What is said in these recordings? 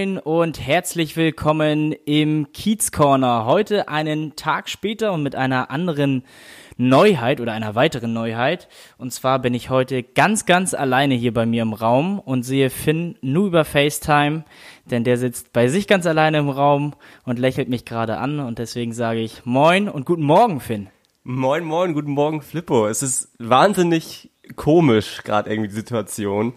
Moin und herzlich willkommen im Kiez Corner. Heute einen Tag später und mit einer anderen Neuheit oder einer weiteren Neuheit. Und zwar bin ich heute ganz, ganz alleine hier bei mir im Raum und sehe Finn nur über FaceTime, denn der sitzt bei sich ganz alleine im Raum und lächelt mich gerade an und deswegen sage ich Moin und guten Morgen, Finn. Moin Moin, guten Morgen, Flippo. Es ist wahnsinnig komisch gerade irgendwie die Situation.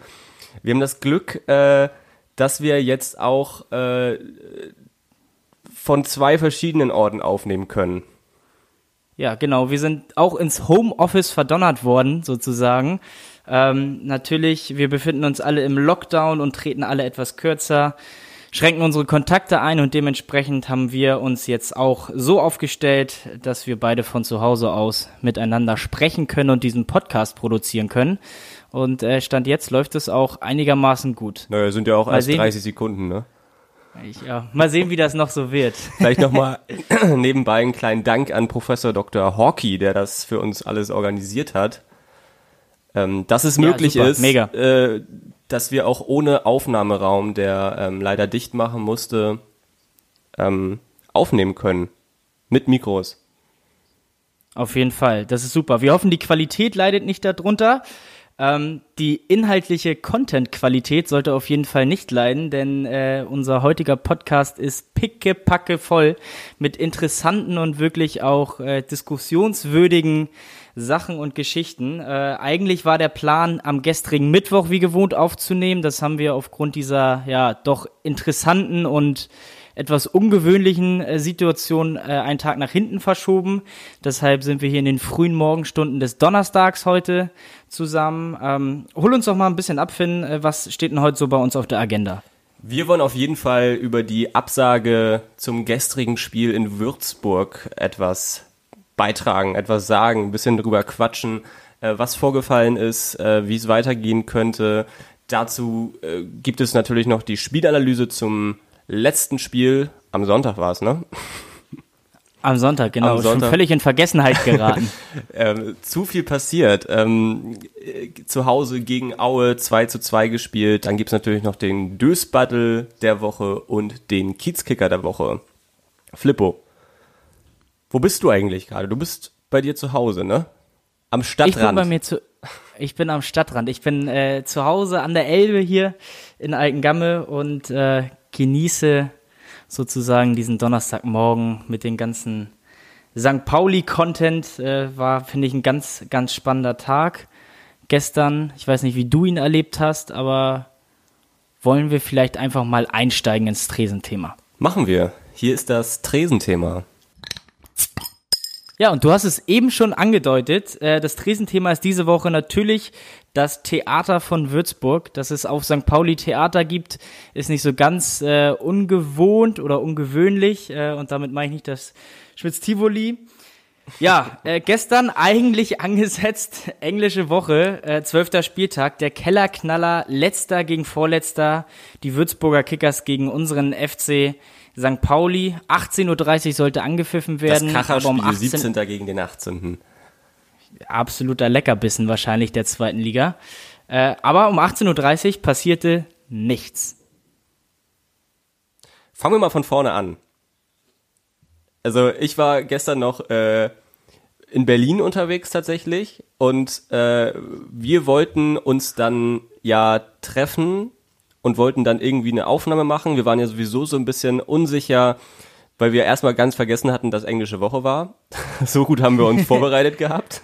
Wir haben das Glück, äh, dass wir jetzt auch äh, von zwei verschiedenen Orten aufnehmen können. Ja, genau. Wir sind auch ins Homeoffice verdonnert worden, sozusagen. Ähm, natürlich, wir befinden uns alle im Lockdown und treten alle etwas kürzer, schränken unsere Kontakte ein und dementsprechend haben wir uns jetzt auch so aufgestellt, dass wir beide von zu Hause aus miteinander sprechen können und diesen Podcast produzieren können. Und äh, Stand jetzt läuft es auch einigermaßen gut. Naja, sind ja auch Mal erst sehen. 30 Sekunden, ne? Ich, ja, mal sehen, wie das noch so wird. Vielleicht nochmal nebenbei einen kleinen Dank an Professor Dr. Hawkey, der das für uns alles organisiert hat. Ähm, dass es Ja, möglich super, ist, mega. Äh, dass wir auch ohne Aufnahmeraum, der ähm, leider dicht machen musste, ähm, aufnehmen können. Mit Mikros. Auf jeden Fall, das ist super. Wir hoffen, die Qualität leidet nicht darunter. Ähm, die inhaltliche Content-Qualität sollte auf jeden Fall nicht leiden, denn äh, unser heutiger Podcast ist pickepacke voll mit interessanten und wirklich auch äh, diskussionswürdigen Sachen und Geschichten. Äh, eigentlich war der Plan, am gestrigen Mittwoch wie gewohnt aufzunehmen. Das haben wir aufgrund dieser ja doch interessanten und etwas ungewöhnlichen äh, Situation äh, einen Tag nach hinten verschoben. Deshalb sind wir hier in den frühen Morgenstunden des Donnerstags heute zusammen. Ähm, hol uns doch mal ein bisschen ab, Finn. Äh, was steht denn heute so bei uns auf der Agenda? Wir wollen auf jeden Fall über die Absage zum gestrigen Spiel in Würzburg etwas beitragen, etwas sagen, ein bisschen drüber quatschen, äh, was vorgefallen ist, wie es weitergehen könnte. Dazu gibt es natürlich noch die Spielanalyse zum letzten Spiel. Am Sonntag war es, ne? Am Sonntag, genau. Am Sonntag. Schon völlig in Vergessenheit geraten. ähm, zu viel passiert. Ähm, äh, zu Hause gegen Aue 2 zu 2 gespielt. Dann gibt's natürlich noch den Dösbattle der Woche und den Kiezkicker der Woche. Flippo, wo bist du eigentlich gerade? Du bist bei dir zu Hause, ne? Am Ich bin Stadtrand. bei mir zu. Ich bin am Stadtrand. Ich bin äh, zu Hause an der Elbe hier in Altengamme und äh, genieße sozusagen diesen Donnerstagmorgen mit den ganzen St. Pauli-Content. Äh, war, finde ich, ein ganz, ganz spannender Tag. Gestern, ich weiß nicht, wie du ihn erlebt hast, aber wollen wir vielleicht einfach mal einsteigen ins Tresenthema. Machen wir. Hier ist das Tresenthema. Ja, und du hast es eben schon angedeutet. Äh, das Tresenthema ist diese Woche natürlich das Theater von Würzburg. Dass es auf St. Pauli Theater gibt, ist nicht so ganz äh, ungewohnt oder ungewöhnlich. Äh, und damit meine ich nicht das Schmitz-Tivoli. Ja, äh, gestern eigentlich angesetzt, englische Woche, äh, zwölfter Spieltag, der Kellerknaller, letzter gegen vorletzter, die Würzburger Kickers gegen unseren FC St. Pauli. 18.30 Uhr sollte angepfiffen Das werden. aber Kracherspiel um 18 17. gegen den 18. absoluter Leckerbissen wahrscheinlich der zweiten Liga. Äh, aber um 18.30 Uhr passierte nichts. Fangen wir mal von vorne an. Also ich war gestern noch äh, in Berlin unterwegs tatsächlich und äh, wir wollten uns dann ja treffen und wollten dann irgendwie eine Aufnahme machen. Wir waren ja sowieso so ein bisschen unsicher, weil wir erstmal ganz vergessen hatten, dass englische Woche war. so gut haben wir uns vorbereitet gehabt.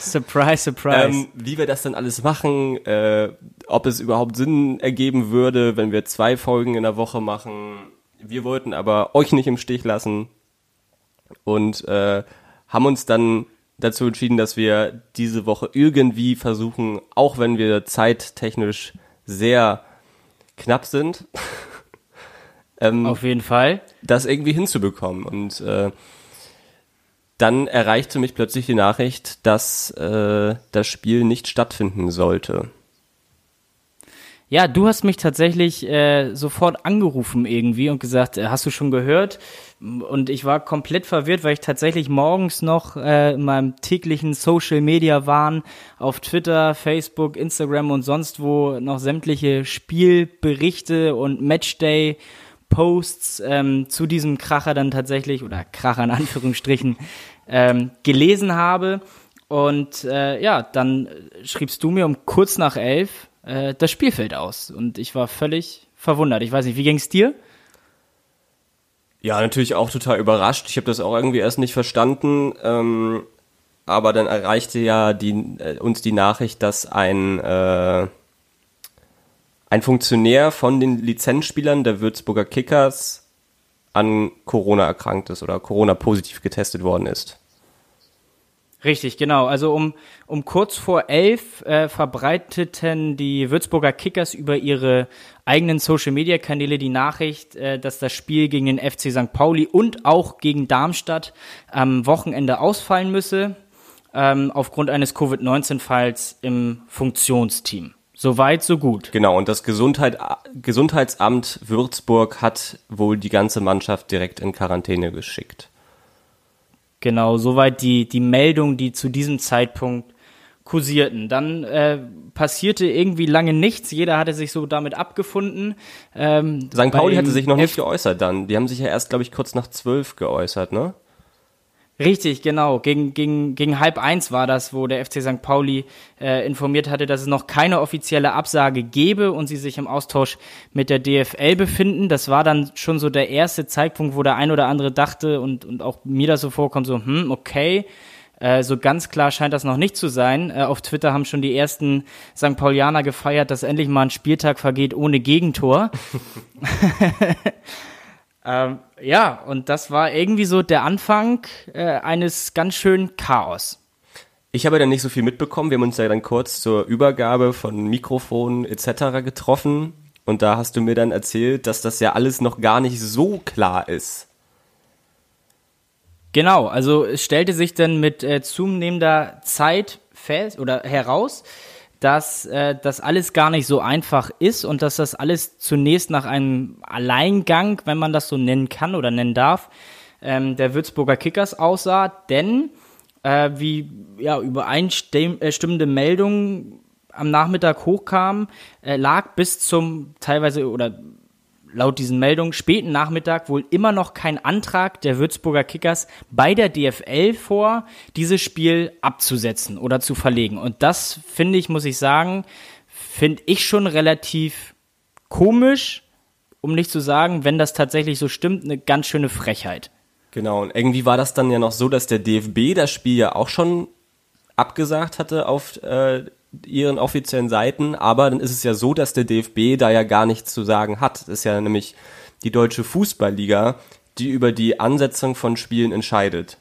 Surprise, surprise. Ähm, wie wir das dann alles machen, äh, ob es überhaupt Sinn ergeben würde, wenn wir zwei Folgen in der Woche machen. Wir wollten aber euch nicht im Stich lassen und äh, haben uns dann dazu entschieden, dass wir diese Woche irgendwie versuchen, auch wenn wir zeittechnisch sehr knapp sind, ähm, auf jeden Fall, das irgendwie hinzubekommen. Und äh, dann erreichte mich plötzlich die Nachricht, dass äh, das Spiel nicht stattfinden sollte. Ja, du hast mich tatsächlich äh, sofort angerufen irgendwie und gesagt, äh, hast du schon gehört? Und ich war komplett verwirrt, weil ich tatsächlich morgens noch äh, in meinem täglichen Social Media Wahn auf Twitter, Facebook, Instagram und sonst wo noch sämtliche Spielberichte und Matchday Posts ähm, zu diesem Kracher dann tatsächlich oder Kracher in Anführungsstrichen ähm, gelesen habe. Und äh, ja, dann schriebst du mir um kurz nach elf äh, das Spielfeld aus. Und ich war völlig verwundert. Ich weiß nicht, wie ging es dir? Ja, natürlich auch total überrascht. Ich habe das auch irgendwie erst nicht verstanden. Ähm, aber dann erreichte ja die, äh, uns die Nachricht, dass ein, äh, ein Funktionär von den Lizenzspielern der Würzburger Kickers an Corona erkrankt ist oder Corona positiv getestet worden ist. Richtig, genau. Also um, um kurz vor elf äh, verbreiteten die Würzburger Kickers über ihre eigenen Social-Media-Kanäle die Nachricht, äh, dass das Spiel gegen den FC St. Pauli und auch gegen Darmstadt am Wochenende ausfallen müsse, ähm, aufgrund eines Covid-19-Falls im Funktionsteam. Soweit, so gut. Genau, und das Gesundheit, Gesundheitsamt Würzburg hat wohl die ganze Mannschaft direkt in Quarantäne geschickt. Genau, soweit die, die Meldung, die zu diesem Zeitpunkt kursierten. Dann äh, passierte irgendwie lange nichts. Jeder hatte sich so damit abgefunden. Ähm, St. Pauli hatte sich noch nicht geäußert dann. Die haben sich ja erst, glaube ich, kurz nach zwölf geäußert, ne? Richtig, genau. Gegen, gegen, gegen halb eins war das, wo der FC St. Pauli äh, informiert hatte, dass es noch keine offizielle Absage gebe und sie sich im Austausch mit der DFL befinden. Das war dann schon so der erste Zeitpunkt, wo der ein oder andere dachte und, und auch mir das so vorkommt, so, hm, okay. Äh, so ganz klar scheint das noch nicht zu sein. Äh, auf Twitter haben schon die ersten St. Paulianer gefeiert, dass endlich mal ein Spieltag vergeht ohne Gegentor. Ähm, ja, und das war irgendwie so der Anfang äh, eines ganz schönen Chaos. Ich habe dann nicht so viel mitbekommen. Wir haben uns ja dann kurz zur Übergabe von Mikrofonen etc. getroffen. Und da hast du mir dann erzählt, dass das ja alles noch gar nicht so klar ist. Genau, also es stellte sich dann mit äh, zunehmender Zeit fest oder heraus, dass äh, das alles gar nicht so einfach ist und dass das alles zunächst nach einem Alleingang, wenn man das so nennen kann oder nennen darf, ähm, der Würzburger Kickers aussah, denn äh, wie ja übereinstimmende Meldungen am Nachmittag hochkamen, äh, lag bis zum teilweise oder laut diesen Meldungen späten Nachmittag wohl immer noch kein Antrag der Würzburger Kickers bei der DFL vor, dieses Spiel abzusetzen oder zu verlegen. Und das finde ich, muss ich sagen, finde ich schon relativ komisch, um nicht zu sagen, wenn das tatsächlich so stimmt, eine ganz schöne Frechheit. Genau, und irgendwie war das dann ja noch so, dass der DFB das Spiel ja auch schon abgesagt hatte auf äh, ihren offiziellen Seiten, aber dann ist es ja so, dass der DFB da ja gar nichts zu sagen hat. Das ist ja nämlich die deutsche Fußballliga, die über die Ansetzung von Spielen entscheidet.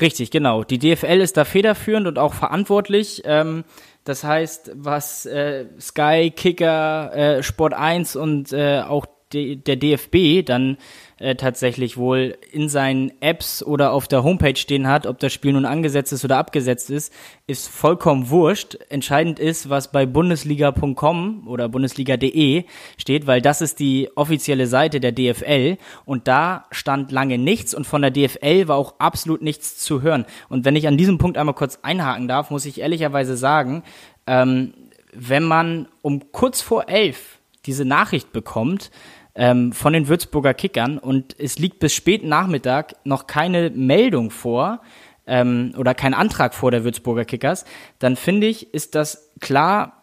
Richtig, genau. Die DFL ist da federführend und auch verantwortlich. Ähm, das heißt, was äh, Sky, Kicker, äh, Sport 1 und äh, auch der DFB dann äh, tatsächlich wohl in seinen Apps oder auf der Homepage stehen hat, ob das Spiel nun angesetzt ist oder abgesetzt ist, ist vollkommen wurscht. Entscheidend ist, was bei bundesliga.com oder bundesliga.de steht, weil das ist die offizielle Seite der DFL und da stand lange nichts und von der DFL war auch absolut nichts zu hören. Und wenn ich an diesem Punkt einmal kurz einhaken darf, muss ich ehrlicherweise sagen, ähm, wenn man um kurz vor elf diese Nachricht bekommt, ähm, von den Würzburger Kickern und es liegt bis späten Nachmittag noch keine Meldung vor ähm, oder kein Antrag vor der Würzburger Kickers, dann finde ich, ist das klar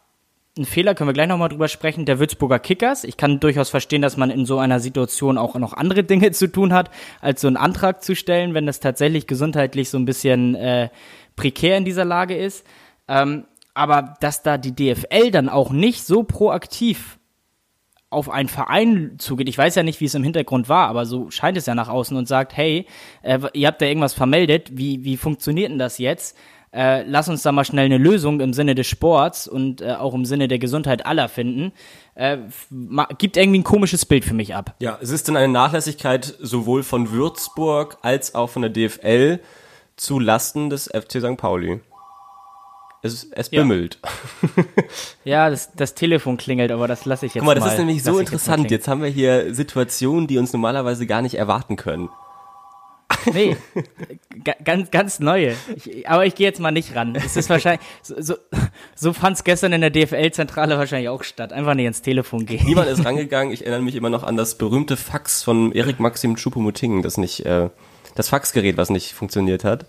ein Fehler, können wir gleich nochmal drüber sprechen, der Würzburger Kickers. Ich kann durchaus verstehen, dass man in so einer Situation auch noch andere Dinge zu tun hat, als so einen Antrag zu stellen, wenn das tatsächlich gesundheitlich so ein bisschen äh, prekär in dieser Lage ist. Ähm, aber dass da die DFL dann auch nicht so proaktiv auf einen Verein zugeht, ich weiß ja nicht, wie es im Hintergrund war, aber so scheint es ja nach außen und sagt, hey, äh, ihr habt da irgendwas vermeldet, wie, wie funktioniert denn das jetzt? Äh, lass uns da mal schnell eine Lösung im Sinne des Sports und äh, auch im Sinne der Gesundheit aller finden. Äh, gibt irgendwie ein komisches Bild für mich ab. Ja, es ist dann eine Nachlässigkeit sowohl von Würzburg als auch von der DFL zu Lasten des FC St. Pauli. Es, es bimmelt. Ja, das, das Telefon klingelt, aber das lasse ich jetzt mal. Guck mal, das mal, ist nämlich so interessant. Jetzt, jetzt haben wir hier Situationen, die uns normalerweise gar nicht erwarten können. Nee, ganz, ganz neue. Ich, aber ich gehe jetzt mal nicht ran. Es ist wahrscheinlich, so, so, so fand es gestern in der DFL-Zentrale wahrscheinlich auch statt. Einfach nicht ins Telefon gehen. Niemand ist rangegangen. Ich erinnere mich immer noch an das berühmte Fax von Erik Maxim Choupo-Moting, das nicht, äh, das Faxgerät, was nicht funktioniert hat.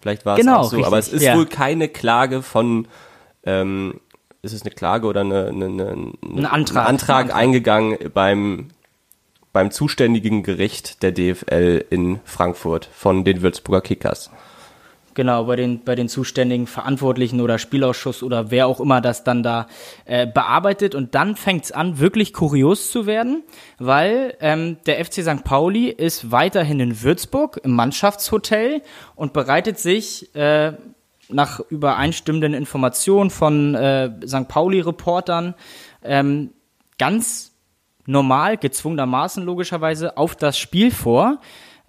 Vielleicht war es genau, auch so, richtig, aber es ist ja. wohl keine Klage von, ähm, ist es eine Klage oder eine, eine, eine, ein Antrag, ein Antrag eingegangen beim beim zuständigen Gericht der DFL in Frankfurt von den Würzburger Kickers. Genau, bei den, bei den zuständigen Verantwortlichen oder Spielausschuss oder wer auch immer das dann da äh, bearbeitet. Und dann fängt es an, wirklich kurios zu werden, weil ähm, der FC St. Pauli ist weiterhin in Würzburg im Mannschaftshotel und bereitet sich äh, nach übereinstimmenden Informationen von äh, St. Pauli-Reportern ähm, ganz normal, gezwungenermaßen logischerweise, auf das Spiel vor.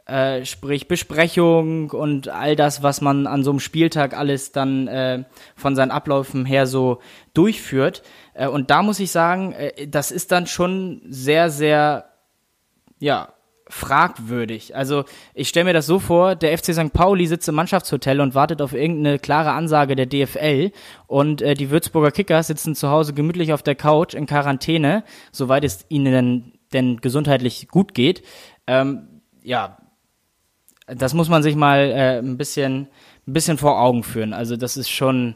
Äh, sprich Besprechung und all das, was man an so einem Spieltag alles dann äh, von seinen Abläufen her so durchführt. Äh, und da muss ich sagen, äh, das ist dann schon sehr, sehr, ja, fragwürdig. Also ich stelle mir das so vor, der FC St. Pauli sitzt im Mannschaftshotel und wartet auf irgendeine klare Ansage der DFL und äh, die Würzburger Kickers sitzen zu Hause gemütlich auf der Couch in Quarantäne, soweit es ihnen denn, denn gesundheitlich gut geht. Ähm, ja, das muss man sich mal äh, ein bisschen, ein bisschen vor Augen führen. Also das ist schon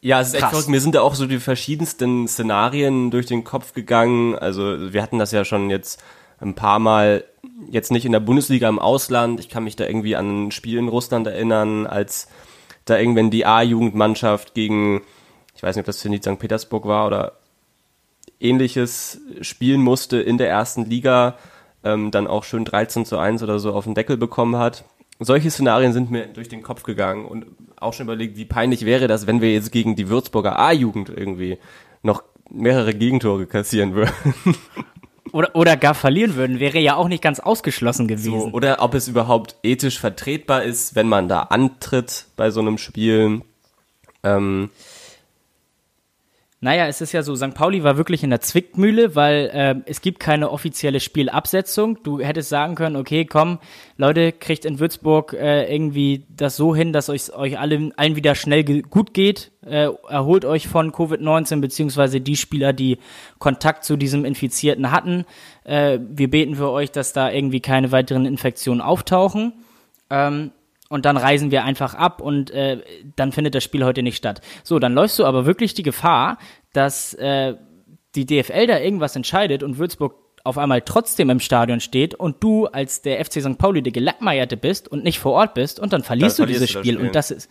Ja, es ist echt Krass. verrückt. Mir sind da auch so die verschiedensten Szenarien durch den Kopf gegangen. Also wir hatten das ja schon jetzt ein paar Mal, jetzt nicht in der Bundesliga im Ausland. Ich kann mich da irgendwie an ein Spiel in Russland erinnern, als da irgendwann die A-Jugendmannschaft gegen, ich weiß nicht, ob das Zenit St. Petersburg war oder ähnliches spielen musste in der ersten Liga, ähm, dann auch schön 13 zu 1 oder so auf den Deckel bekommen hat. Solche Szenarien sind mir durch den Kopf gegangen und auch schon überlegt, wie peinlich wäre das, wenn wir jetzt gegen die Würzburger A-Jugend irgendwie noch mehrere Gegentore kassieren würden. oder, oder gar verlieren würden, wäre ja auch nicht ganz ausgeschlossen So, gewesen. oder ob es überhaupt ethisch vertretbar ist, wenn man da antritt bei so einem Spiel. Ähm, Naja, es ist ja so, St. Pauli war wirklich in der Zwickmühle, weil äh, es gibt keine offizielle Spielabsetzung. Du hättest sagen können, okay, komm, Leute, kriegt in Würzburg äh, irgendwie das so hin, dass euch, euch allen, allen wieder schnell ge- gut geht. Äh, erholt euch von Covid-19, beziehungsweise die Spieler, die Kontakt zu diesem Infizierten hatten. Äh, wir beten für euch, dass da irgendwie keine weiteren Infektionen auftauchen. Ähm, und dann reisen wir einfach ab und äh, dann findet das Spiel heute nicht statt. So, dann läufst du aber wirklich die Gefahr, dass äh, die DFL da irgendwas entscheidet und Würzburg auf einmal trotzdem im Stadion steht und du als der FC St. Pauli der Gelackmeierte bist und nicht vor Ort bist und dann verlierst Dann du dieses verlierst du das Spiel. Spiel. und das ist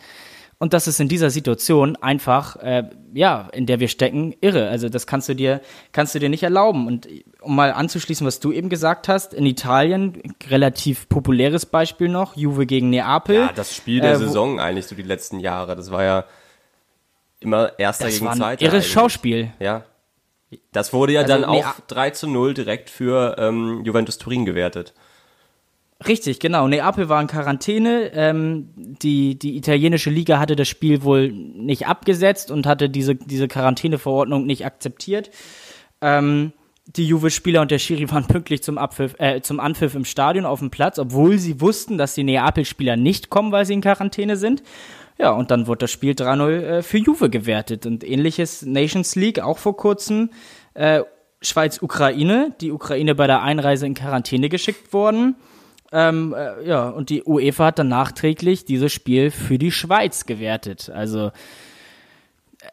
und das ist in dieser Situation einfach, äh, ja, in der wir stecken, irre. Also das kannst du dir, kannst du dir nicht erlauben. Und um mal anzuschließen, was du eben gesagt hast, in Italien, relativ populäres Beispiel noch, Juve gegen Neapel. ja, das Spiel der Äh, Saison eigentlich so die letzten Jahre. Das war ja immer Erster Das gegen war ein Zweiter. irres eigentlich. Schauspiel. Ja. Das wurde ja Also, dann auch 3 zu 0 direkt für ähm, Juventus Turin gewertet. Richtig, genau. Neapel war in Quarantäne. Ähm, die, die italienische Liga hatte das Spiel wohl nicht abgesetzt und hatte diese, diese Quarantäneverordnung nicht akzeptiert. Ähm, die Juve-Spieler und der Schiri waren pünktlich zum, Abpfiff, äh, zum Anpfiff im Stadion auf dem Platz, obwohl sie wussten, dass die Neapel-Spieler nicht kommen, weil sie in Quarantäne sind. Ja, und dann wurde das Spiel 3-0 äh, für Juve gewertet. Und ähnliches Nations League auch vor kurzem. Äh, Schweiz-Ukraine, die Ukraine bei der Einreise in Quarantäne geschickt worden. Ähm, äh, ja, und die UEFA hat dann nachträglich dieses Spiel für die Schweiz gewertet. Also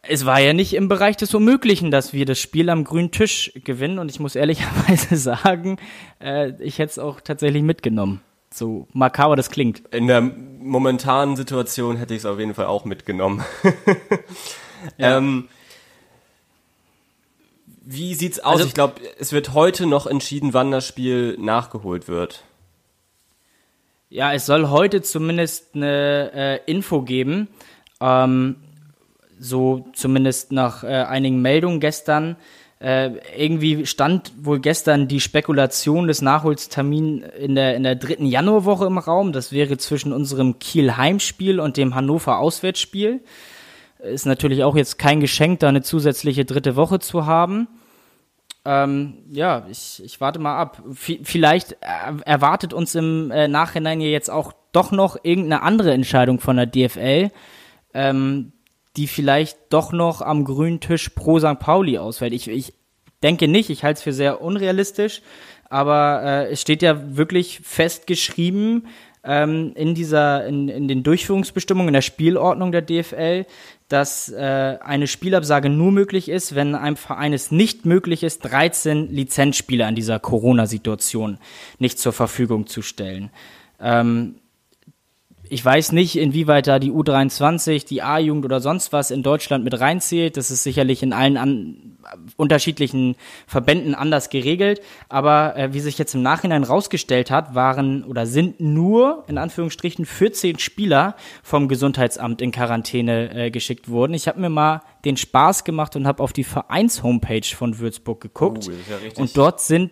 es war ja nicht im Bereich des Unmöglichen, dass wir das Spiel am grünen Tisch gewinnen. Und ich muss ehrlicherweise sagen, äh, ich hätte es auch tatsächlich mitgenommen. So makaber das klingt. In der momentanen Situation hätte ich es auf jeden Fall auch mitgenommen. ähm, Wie sieht's aus? Also- ich glaube, es wird heute noch entschieden, wann das Spiel nachgeholt wird. Ja, es soll heute zumindest eine äh, Info geben. Ähm, so zumindest nach äh, einigen Meldungen gestern. Äh, irgendwie stand wohl gestern die Spekulation des Nachholstermins in der, in der dritten Januarwoche im Raum. Das wäre zwischen unserem Kiel-Heimspiel und dem Hannover-Auswärtsspiel. Ist natürlich auch jetzt kein Geschenk, da eine zusätzliche dritte Woche zu haben. Ähm, ja, ich, ich warte mal ab. V vielleicht er erwartet uns im äh, Nachhinein ja jetzt auch doch noch irgendeine andere Entscheidung von der DFL, ähm, die vielleicht doch noch am grünen Tisch pro St. Pauli ausfällt. Ich, ich denke nicht, ich halte es für sehr unrealistisch, aber äh, es steht ja wirklich festgeschrieben ähm, in dieser, in, in den Durchführungsbestimmungen, in der Spielordnung der DFL, dass äh, eine Spielabsage nur möglich ist, wenn einem Verein es nicht möglich ist, 13 Lizenzspieler in dieser Corona-Situation nicht zur Verfügung zu stellen. Ähm, ich weiß nicht, inwieweit da die U23, die A-Jugend oder sonst was in Deutschland mit reinzählt. Das ist sicherlich in allen an, unterschiedlichen Verbänden anders geregelt. Aber äh, wie sich jetzt im Nachhinein rausgestellt hat, waren oder sind nur in Anführungsstrichen 14 Spieler vom Gesundheitsamt in Quarantäne äh, geschickt worden. Ich habe mir mal den Spaß gemacht und habe auf die Vereins-Homepage von Würzburg geguckt. Ist ja und dort sind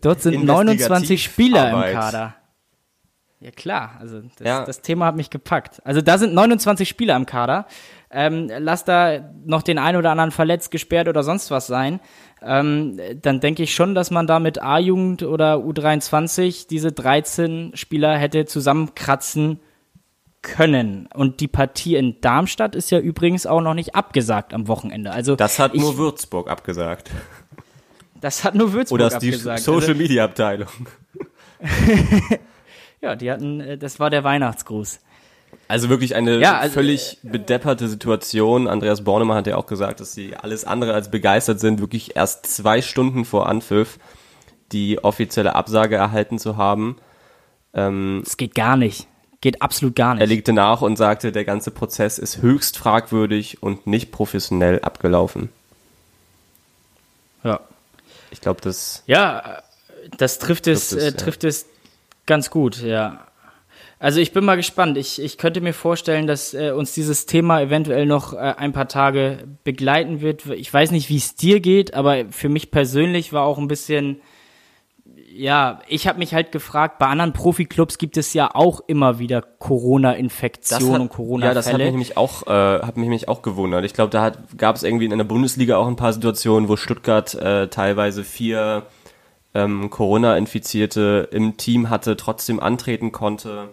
dort sind 29 Spieler im Investigativarbeit. Kader. Ja klar, also das, Ja. das Thema hat mich gepackt. Also da sind 29 Spieler im Kader. Ähm, lass da noch den einen oder anderen verletzt, gesperrt oder sonst was sein. Ähm, dann denke ich schon, dass man da mit A-Jugend oder U23 diese 13 Spieler hätte zusammenkratzen können. Und die Partie in Darmstadt ist ja übrigens auch noch nicht abgesagt am Wochenende. Also Das hat ich, nur Würzburg abgesagt. das hat nur Würzburg Oder ist die abgesagt. Also Social Media Abteilung. ja, die hatten, äh, das war der Weihnachtsgruß. Also wirklich eine Ja, also, völlig bedepperte Situation. Andreas Bornemann hat ja auch gesagt, dass sie alles andere als begeistert sind, wirklich erst zwei Stunden vor Anpfiff die offizielle Absage erhalten zu haben. Ähm, Das geht gar nicht. Geht absolut gar er nicht. legte nach und sagte, der ganze Prozess ist höchst fragwürdig und nicht professionell abgelaufen. Ja. Ich glaube, das Ja, äh, das trifft es, Trifft es, äh, ja. trifft es ganz gut, ja. Also ich bin mal gespannt. Ich, ich könnte mir vorstellen, dass äh, uns dieses Thema eventuell noch äh, ein paar Tage begleiten wird. Ich weiß nicht, wie es dir geht, aber für mich persönlich war auch ein bisschen, ja, ich habe mich halt gefragt, bei anderen Profiklubs gibt es ja auch immer wieder Corona-Infektionen und ja, das hat mich nämlich auch, äh, hat mich nämlich auch gewundert. Ich glaube, da gab es irgendwie in der Bundesliga auch ein paar Situationen, wo Stuttgart äh, teilweise vier ähm, Corona-Infizierte im Team hatte, trotzdem antreten konnte.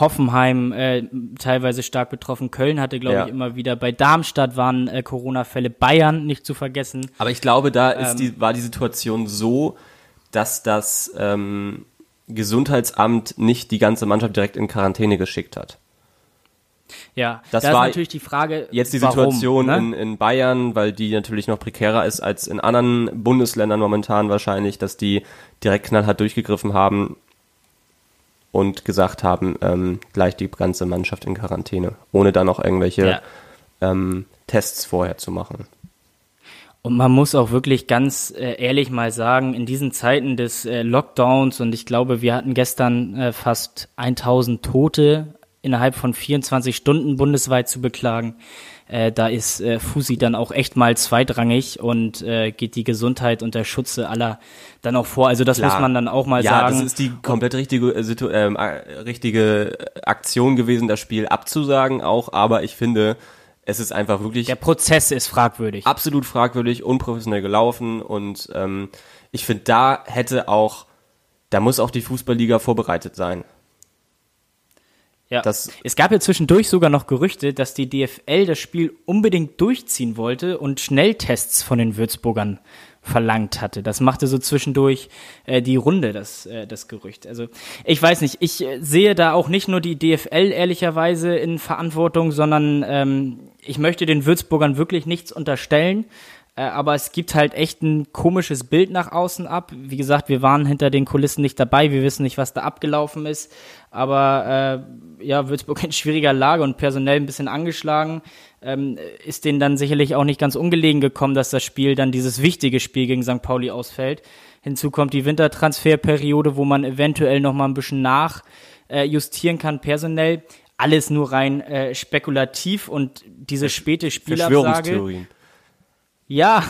Hoffenheim äh, teilweise stark betroffen. Köln hatte, glaube Ja. ich, immer wieder. Bei Darmstadt waren äh, Corona-Fälle. Bayern nicht zu vergessen. Aber ich glaube, da ist Ähm. die, war die Situation so, dass das ähm, Gesundheitsamt nicht die ganze Mannschaft direkt in Quarantäne geschickt hat. Ja, Das da war ist natürlich die Frage, Jetzt die warum, Situation ne? in, in Bayern, weil die natürlich noch prekärer ist als in anderen Bundesländern momentan wahrscheinlich, dass die direkt knallhart durchgegriffen haben und gesagt haben, ähm, gleich die ganze Mannschaft in Quarantäne, ohne dann noch irgendwelche Ja. ähm, Tests vorher zu machen. Und man muss auch wirklich ganz äh, ehrlich mal sagen, in diesen Zeiten des äh, Lockdowns und ich glaube, wir hatten gestern äh, fast 1000 Tote innerhalb von 24 Stunden bundesweit zu beklagen. Äh, da ist äh, Fusi dann auch echt mal zweitrangig und äh, geht die Gesundheit und der Schutze aller dann auch vor. Also das Klar. muss man dann auch mal ja, sagen. das ist die komplett richtige, äh, ähm, äh, richtige Aktion gewesen, das Spiel abzusagen auch, aber ich finde, es ist einfach wirklich der Prozess ist fragwürdig. absolut fragwürdig, unprofessionell gelaufen und ähm, ich finde, da hätte auch, da muss auch die Fußballliga vorbereitet sein. Ja. Das- es gab ja zwischendurch sogar noch Gerüchte, dass die DFL das Spiel unbedingt durchziehen wollte und Schnelltests von den Würzburgern verlangt hatte. Das machte so zwischendurch äh, die Runde, das, äh, das Gerücht. Also ich weiß nicht, ich äh, sehe da auch nicht nur die DFL ehrlicherweise in Verantwortung, sondern ähm, ich möchte den Würzburgern wirklich nichts unterstellen. Äh, aber es gibt halt echt ein komisches Bild nach außen ab. Wie gesagt, wir waren hinter den Kulissen nicht dabei, wir wissen nicht, was da abgelaufen ist. Aber äh, ja, Würzburg in schwieriger Lage und personell ein bisschen angeschlagen. Ähm, ist denen dann sicherlich auch nicht ganz ungelegen gekommen, dass das Spiel dann dieses wichtige Spiel gegen St. Pauli ausfällt. Hinzu kommt die Wintertransferperiode, wo man eventuell noch mal ein bisschen nachjustieren äh, kann personell. Alles nur rein äh, spekulativ und diese späte Spielabsage. Ja,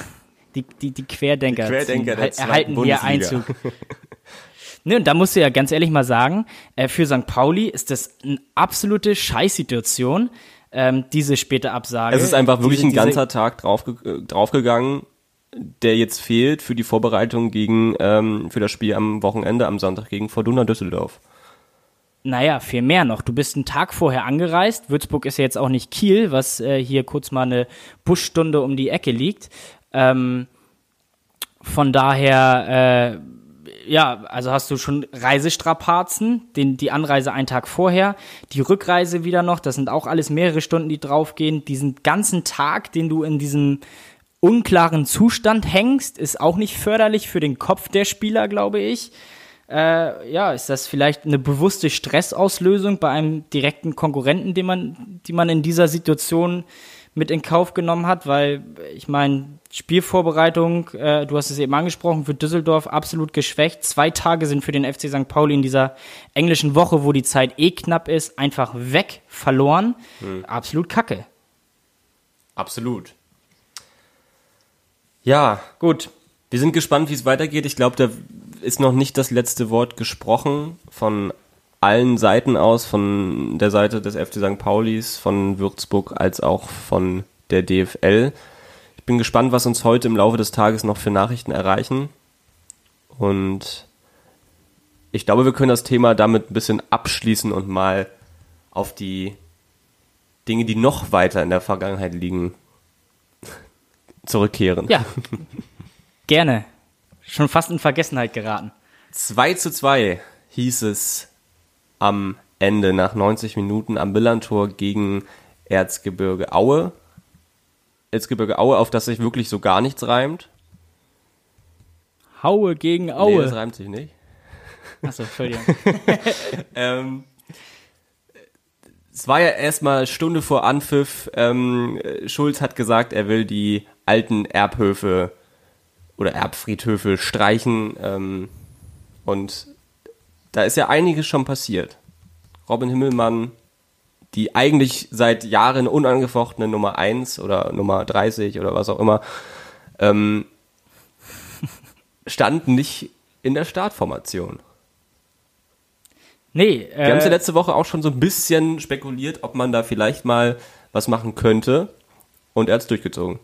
die, die, die Querdenker, die Querdenker ziehen, erhalten hier Einzug. ne, und da musst du ja ganz ehrlich mal sagen, äh, für St. Pauli ist das eine absolute Scheißsituation, ähm, diese späte Absage. Es ist einfach wirklich diese, ein ganzer Tag draufge äh, draufgegangen, der jetzt fehlt für die Vorbereitung gegen ähm, für das Spiel am Wochenende am Sonntag gegen Fortuna Düsseldorf. Naja, viel mehr noch. Du bist einen Tag vorher angereist. Würzburg ist ja jetzt auch nicht Kiel, was äh, hier kurz mal eine Busstunde um die Ecke liegt. Ähm, von daher, äh, ja, also hast du schon Reisestrapazen, den, die Anreise einen Tag vorher, die Rückreise wieder noch, das sind auch alles mehrere Stunden, die draufgehen. Diesen ganzen Tag, den du in diesem unklaren Zustand hängst, ist auch nicht förderlich für den Kopf der Spieler, glaube ich äh, ja, ist das vielleicht eine bewusste Stressauslösung bei einem direkten Konkurrenten, den man, die man in dieser Situation mit in Kauf genommen hat, weil ich meine, Spielvorbereitung, äh, du hast es eben angesprochen, für Düsseldorf absolut geschwächt. Zwei Tage sind für den FC St. Pauli in dieser englischen Woche, wo die Zeit eh knapp ist, einfach weg, verloren. Hm. Absolut kacke. Absolut. Ja, gut. Wir sind gespannt, wie es weitergeht. Ich glaube, da ist noch nicht das letzte Wort gesprochen von allen Seiten aus, von der Seite des FC St. Paulis, von Würzburg als auch von der DFL. Ich bin gespannt, was uns heute im Laufe des Tages noch für Nachrichten erreichen. Und ich glaube, wir können das Thema damit ein bisschen abschließen und mal auf die Dinge, die noch weiter in der Vergangenheit liegen, zurückkehren. Ja, gerne schon fast in Vergessenheit geraten. 2 zu 2 hieß es am Ende nach 90 Minuten am Millantor gegen Erzgebirge Aue. Erzgebirge Aue, auf das sich wirklich so gar nichts reimt. Haue gegen Aue. Nee, das reimt sich nicht. Achso, Entschuldigung. ähm, es war ja erstmal Stunde vor Anpfiff. Ähm, Schulz hat gesagt, er will die alten Erbhöfe oder Erbfriedhöfe streichen. Ähm, und da ist ja einiges schon passiert. Robin Himmelmann, die eigentlich seit Jahren unangefochtene Nummer 1 oder Nummer 30 oder was auch immer, ähm, standen nicht in der Startformation. Nee. Äh, Wir haben es ja letzte Woche auch schon so ein bisschen spekuliert, ob man da vielleicht mal was machen könnte. Und er hat es durchgezogen.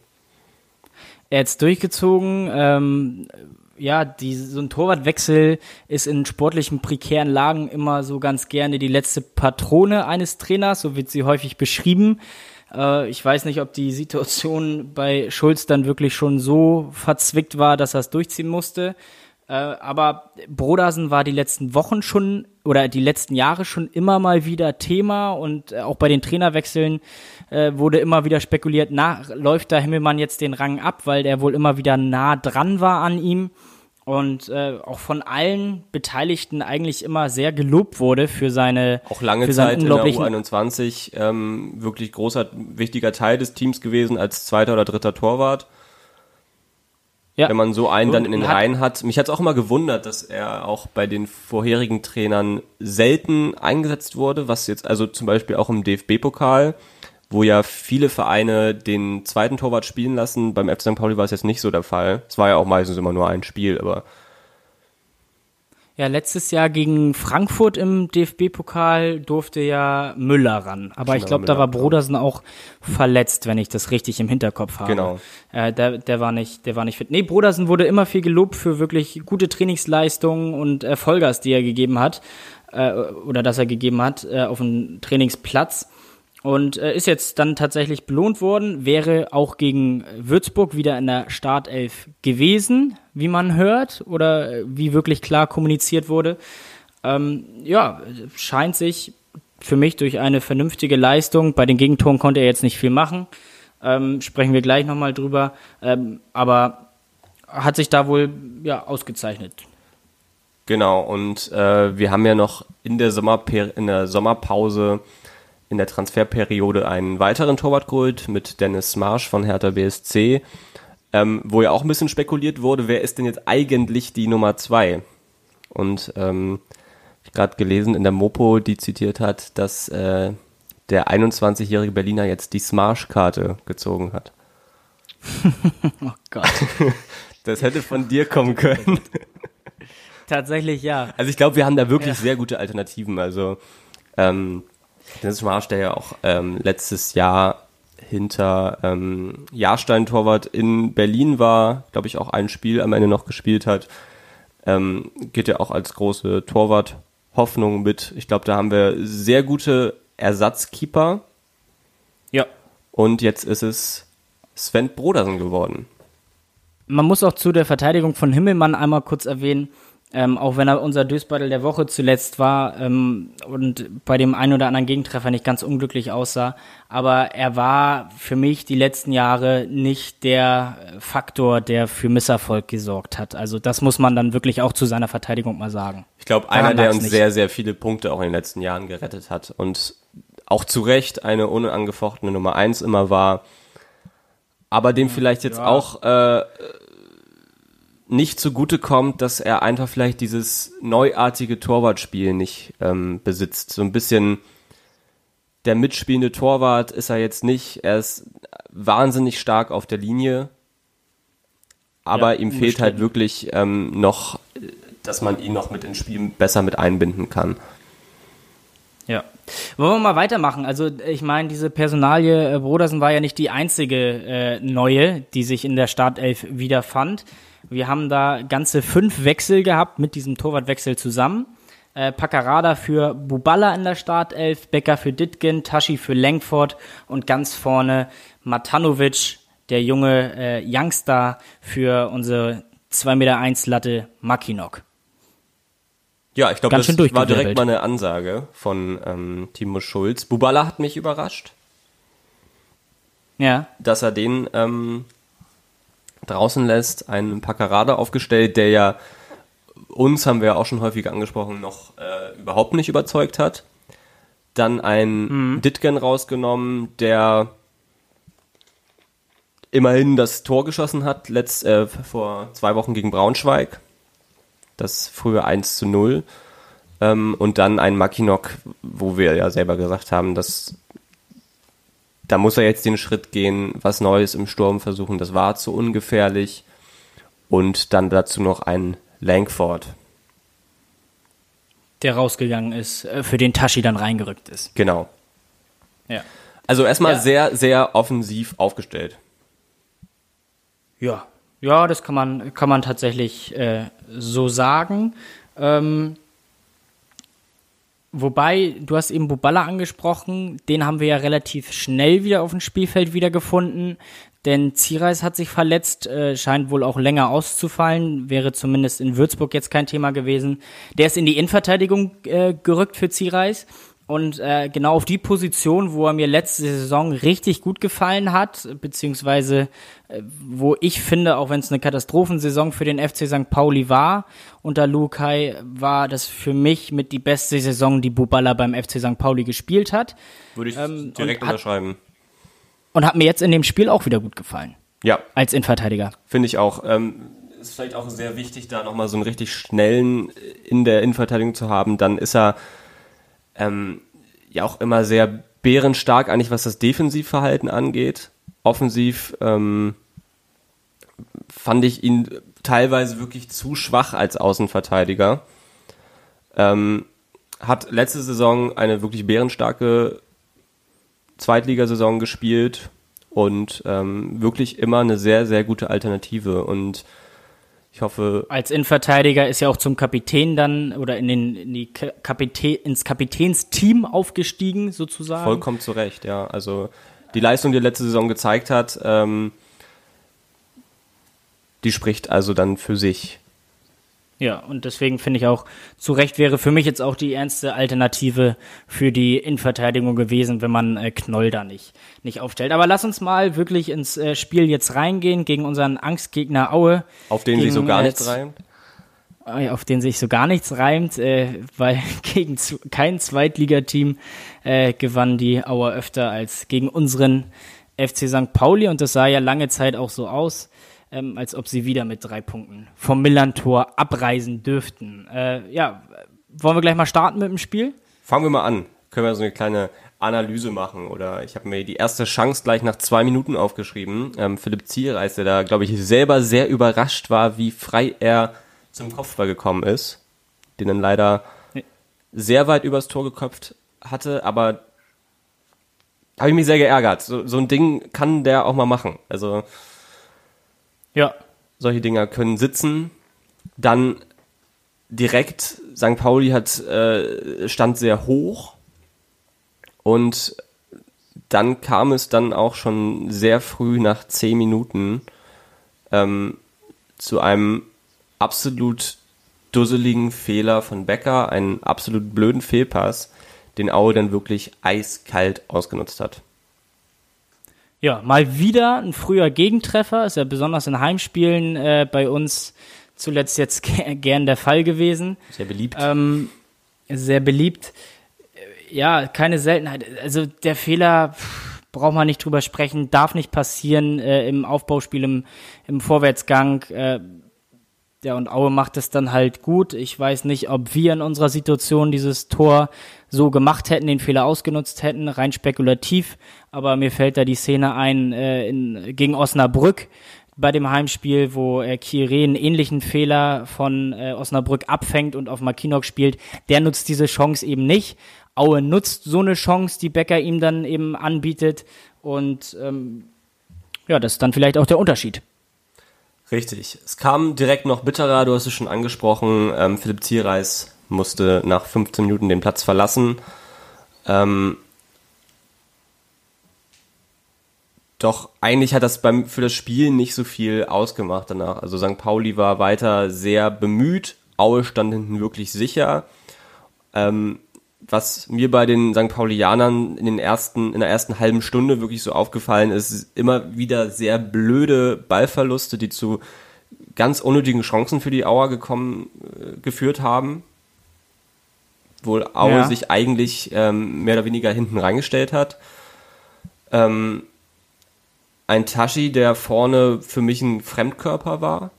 Er es durchgezogen. Ähm, ja, die, so ein Torwartwechsel ist in sportlichen prekären Lagen immer so ganz gerne die letzte Patrone eines Trainers, so wird sie häufig beschrieben. Äh, ich weiß nicht, ob die Situation bei Schulz dann wirklich schon so verzwickt war, dass er es durchziehen musste. Äh, aber Brodersen war die letzten Wochen schon oder die letzten Jahre schon immer mal wieder Thema und äh, auch bei den Trainerwechseln äh, wurde immer wieder spekuliert, na, läuft da Himmelmann jetzt den Rang ab, weil der wohl immer wieder nah dran war an ihm und äh, auch von allen Beteiligten eigentlich immer sehr gelobt wurde für seine auch lange für Zeit in der U21 ähm, wirklich großer wichtiger Teil des Teams gewesen als zweiter oder dritter Torwart ja. Wenn man so einen dann in den Reihen hat. Mich hat es auch immer gewundert, dass er auch bei den vorherigen Trainern selten eingesetzt wurde, was jetzt also zum Beispiel auch im DFB-Pokal, wo ja viele Vereine den zweiten Torwart spielen lassen. Beim FC St. Pauli war es jetzt nicht so der Fall. Es war ja auch meistens immer nur ein Spiel, aber ja, letztes Jahr gegen Frankfurt im DFB-Pokal durfte ja Müller ran. Aber ich glaube, da war Brodersen auch verletzt, wenn ich das richtig im Hinterkopf habe. Genau. Äh, der, der war nicht, der war nicht fit. Nee, Brodersen wurde immer viel gelobt für wirklich gute Trainingsleistungen und äh, Vollgas, die er gegeben hat, äh, oder dass er gegeben hat äh, auf dem Trainingsplatz. Und äh, ist jetzt dann tatsächlich belohnt worden, wäre auch gegen Würzburg wieder in der Startelf gewesen, wie man hört, oder äh, wie wirklich klar kommuniziert wurde. Ähm, ja, scheint sich für mich durch eine vernünftige Leistung, bei den Gegentoren konnte er jetzt nicht viel machen, Ähm, sprechen wir gleich nochmal drüber. Ähm, aber hat sich da wohl ja, ausgezeichnet. Genau, und äh, wir haben ja noch in der, Sommerper in der Sommerpause, in der Transferperiode einen weiteren Torwart geholt mit Dennis Marsch von Hertha BSC, ähm, wo ja auch ein bisschen spekuliert wurde, wer ist denn jetzt eigentlich die Nummer zwei? Und ähm, ich gerade gelesen in der Mopo, die zitiert hat, dass äh, der 21-jährige Berliner jetzt die Smarsh-Karte gezogen hat. oh Gott. Das hätte von dir kommen können. Tatsächlich ja. Also ich glaube, wir haben da wirklich ja. sehr gute Alternativen. Also ähm, Dennis Marsch, der ja auch ähm, letztes Jahr hinter ähm, Jahrstein-Torwart in Berlin war, glaube ich, auch ein Spiel am Ende noch gespielt hat, ähm, geht ja auch als große Torwart-Hoffnung mit. Ich glaube, da haben wir sehr gute Ersatzkeeper. Ja. Und jetzt ist es Sven Brodersen geworden. Man muss auch zu der Verteidigung von Himmelmann einmal kurz erwähnen, ähm, auch wenn er unser Dösbattel der Woche zuletzt war ähm, und bei dem einen oder anderen Gegentreffer nicht ganz unglücklich aussah, aber er war für mich die letzten Jahre nicht der Faktor, der für Misserfolg gesorgt hat. Also das muss man dann wirklich auch zu seiner Verteidigung mal sagen. Ich glaube, einer, der uns nicht. sehr, sehr viele Punkte auch in den letzten Jahren gerettet hat und auch zu Recht eine unangefochtene Nummer eins immer war, aber dem vielleicht jetzt ja. auch äh, nicht zugute kommt, dass er einfach vielleicht dieses neuartige Torwartspiel nicht ähm, besitzt. So ein bisschen der mitspielende Torwart ist er jetzt nicht. Er ist wahnsinnig stark auf der Linie, aber ja, ihm fehlt halt wirklich ähm, noch, dass man ihn noch mit ins Spiel besser mit einbinden kann. Ja. Wollen wir mal weitermachen? Also ich meine, diese Personalie äh, Brodersen war ja nicht die einzige äh, neue, die sich in der Startelf wiederfand. Wir haben da ganze fünf Wechsel gehabt mit diesem Torwartwechsel zusammen. Äh, Paccarada für Buballa in der Startelf, Becker für Ditgen, Tashi für Langford und ganz vorne Matanovic, der junge äh, Youngster für unsere 2,1 Meter eins Latte Makinok. Ja, ich glaube, das war direkt mal eine Ansage von ähm, Timo Schulz. Bubala hat mich überrascht. Ja. Dass er den ähm, draußen lässt, einen Paccarada aufgestellt, der ja uns, haben wir auch schon häufig angesprochen, noch äh, überhaupt nicht überzeugt hat. Dann ein mhm. Ditgen rausgenommen, der immerhin das Tor geschossen hat, letzt, äh, vor zwei Wochen gegen Braunschweig. Das frühe 1 zu 0. Ähm, und dann ein Makinok, wo wir ja selber gesagt haben, dass da muss er jetzt den Schritt gehen, was Neues im Sturm versuchen. Das war zu ungefährlich. Und dann dazu noch ein Langford. Der rausgegangen ist, äh, für den Tashi dann reingerückt ist. Genau. Ja. Also erstmal ja. sehr, sehr offensiv aufgestellt. Ja, ja, das kann man, kann man tatsächlich äh, so sagen. Ähm, Wobei, du hast eben Buballa angesprochen, den haben wir ja relativ schnell wieder auf dem Spielfeld wiedergefunden, denn Zierreis hat sich verletzt, äh, scheint wohl auch länger auszufallen, wäre zumindest in Würzburg jetzt kein Thema gewesen. Der ist in die Innenverteidigung äh, gerückt für Zierreis und äh, genau auf die Position, wo er mir letzte Saison richtig gut gefallen hat, beziehungsweise äh, wo ich finde, auch wenn es eine Katastrophensaison für den FC St. Pauli war, unter Lukai war das für mich mit die beste Saison, die Bubala beim FC St. Pauli gespielt hat. Würde ich ähm, direkt und unterschreiben. Hat, und hat mir jetzt in dem Spiel auch wieder gut gefallen. Ja. Als Innenverteidiger. Finde ich auch. Ähm, ist vielleicht auch sehr wichtig, da nochmal so einen richtig schnellen in der Innenverteidigung zu haben. Dann ist er ähm, ja auch immer sehr bärenstark, eigentlich was das Defensivverhalten angeht. Offensiv ähm, fand ich ihn teilweise wirklich zu schwach als Außenverteidiger. Ähm, hat letzte Saison eine wirklich bärenstarke Zweitligasaison gespielt und ähm, wirklich immer eine sehr, sehr gute Alternative. Und ich hoffe. Als Innenverteidiger ist ja auch zum Kapitän dann oder in den in die Kapitän, ins Kapitänsteam aufgestiegen sozusagen. Vollkommen zu Recht, ja. Also die Leistung, die er letzte Saison gezeigt hat, ähm, die spricht also dann für sich. Ja, und deswegen finde ich auch, zu Recht wäre für mich jetzt auch die ernste Alternative für die Innenverteidigung gewesen, wenn man äh, Knoll da nicht, nicht aufstellt. Aber lass uns mal wirklich ins äh, Spiel jetzt reingehen gegen unseren Angstgegner Aue. Auf den sich so gar nichts reimt? Äh, auf den sich so gar nichts reimt, äh, weil gegen kein Zweitligateam äh, gewann die Auer öfter als gegen unseren FC St. Pauli und das sah ja lange Zeit auch so aus ähm, als ob sie wieder mit drei Punkten vom Millantor abreisen dürften. Äh, ja, wollen wir gleich mal starten mit dem Spiel? Fangen wir mal an. Können wir so eine kleine Analyse machen oder ich habe mir die erste Chance gleich nach zwei Minuten aufgeschrieben. Ähm, Philipp Zierreis, der da, glaube ich, selber sehr überrascht war, wie frei er zum Kopfball gekommen ist, den dann leider ja. sehr weit übers Tor geköpft hatte, aber habe ich mich sehr geärgert. So, so ein Ding kann der auch mal machen. Also ja. Solche Dinger können sitzen. Dann direkt, St. Pauli hat, äh, stand sehr hoch. Und dann kam es dann auch schon sehr früh nach zehn Minuten ähm, zu einem absolut dusseligen Fehler von Becker, einen absolut blöden Fehlpass, den Aue dann wirklich eiskalt ausgenutzt hat. Ja, mal wieder ein früher Gegentreffer, ist ja besonders in Heimspielen äh, bei uns zuletzt jetzt gern der Fall gewesen. Sehr beliebt. Ähm, sehr beliebt. Ja, keine Seltenheit. Also der Fehler braucht man nicht drüber sprechen, darf nicht passieren äh, im Aufbauspiel, im, im Vorwärtsgang. Äh, ja, und Aue macht es dann halt gut. Ich weiß nicht, ob wir in unserer Situation dieses Tor so gemacht hätten, den Fehler ausgenutzt hätten, rein spekulativ. Aber mir fällt da die Szene ein äh, in, gegen Osnabrück bei dem Heimspiel, wo äh, Kire einen ähnlichen Fehler von äh, Osnabrück abfängt und auf Makinok spielt. Der nutzt diese Chance eben nicht. Aue nutzt so eine Chance, die Becker ihm dann eben anbietet. Und ähm, ja, das ist dann vielleicht auch der Unterschied. Richtig. Es kam direkt noch bitterer, du hast es schon angesprochen. Ähm, Philipp Zierreis musste nach 15 Minuten den Platz verlassen. Ähm, doch eigentlich hat das beim, für das Spiel nicht so viel ausgemacht danach. Also St. Pauli war weiter sehr bemüht. Aue stand hinten wirklich sicher. Ähm, was mir bei den St. Paulianern in den ersten, in der ersten halben Stunde wirklich so aufgefallen ist, immer wieder sehr blöde Ballverluste, die zu ganz unnötigen Chancen für die Auer gekommen, äh, geführt haben. Wohl Aue ja. sich eigentlich ähm, mehr oder weniger hinten reingestellt hat. Ähm, ein Tashi, der vorne für mich ein Fremdkörper war,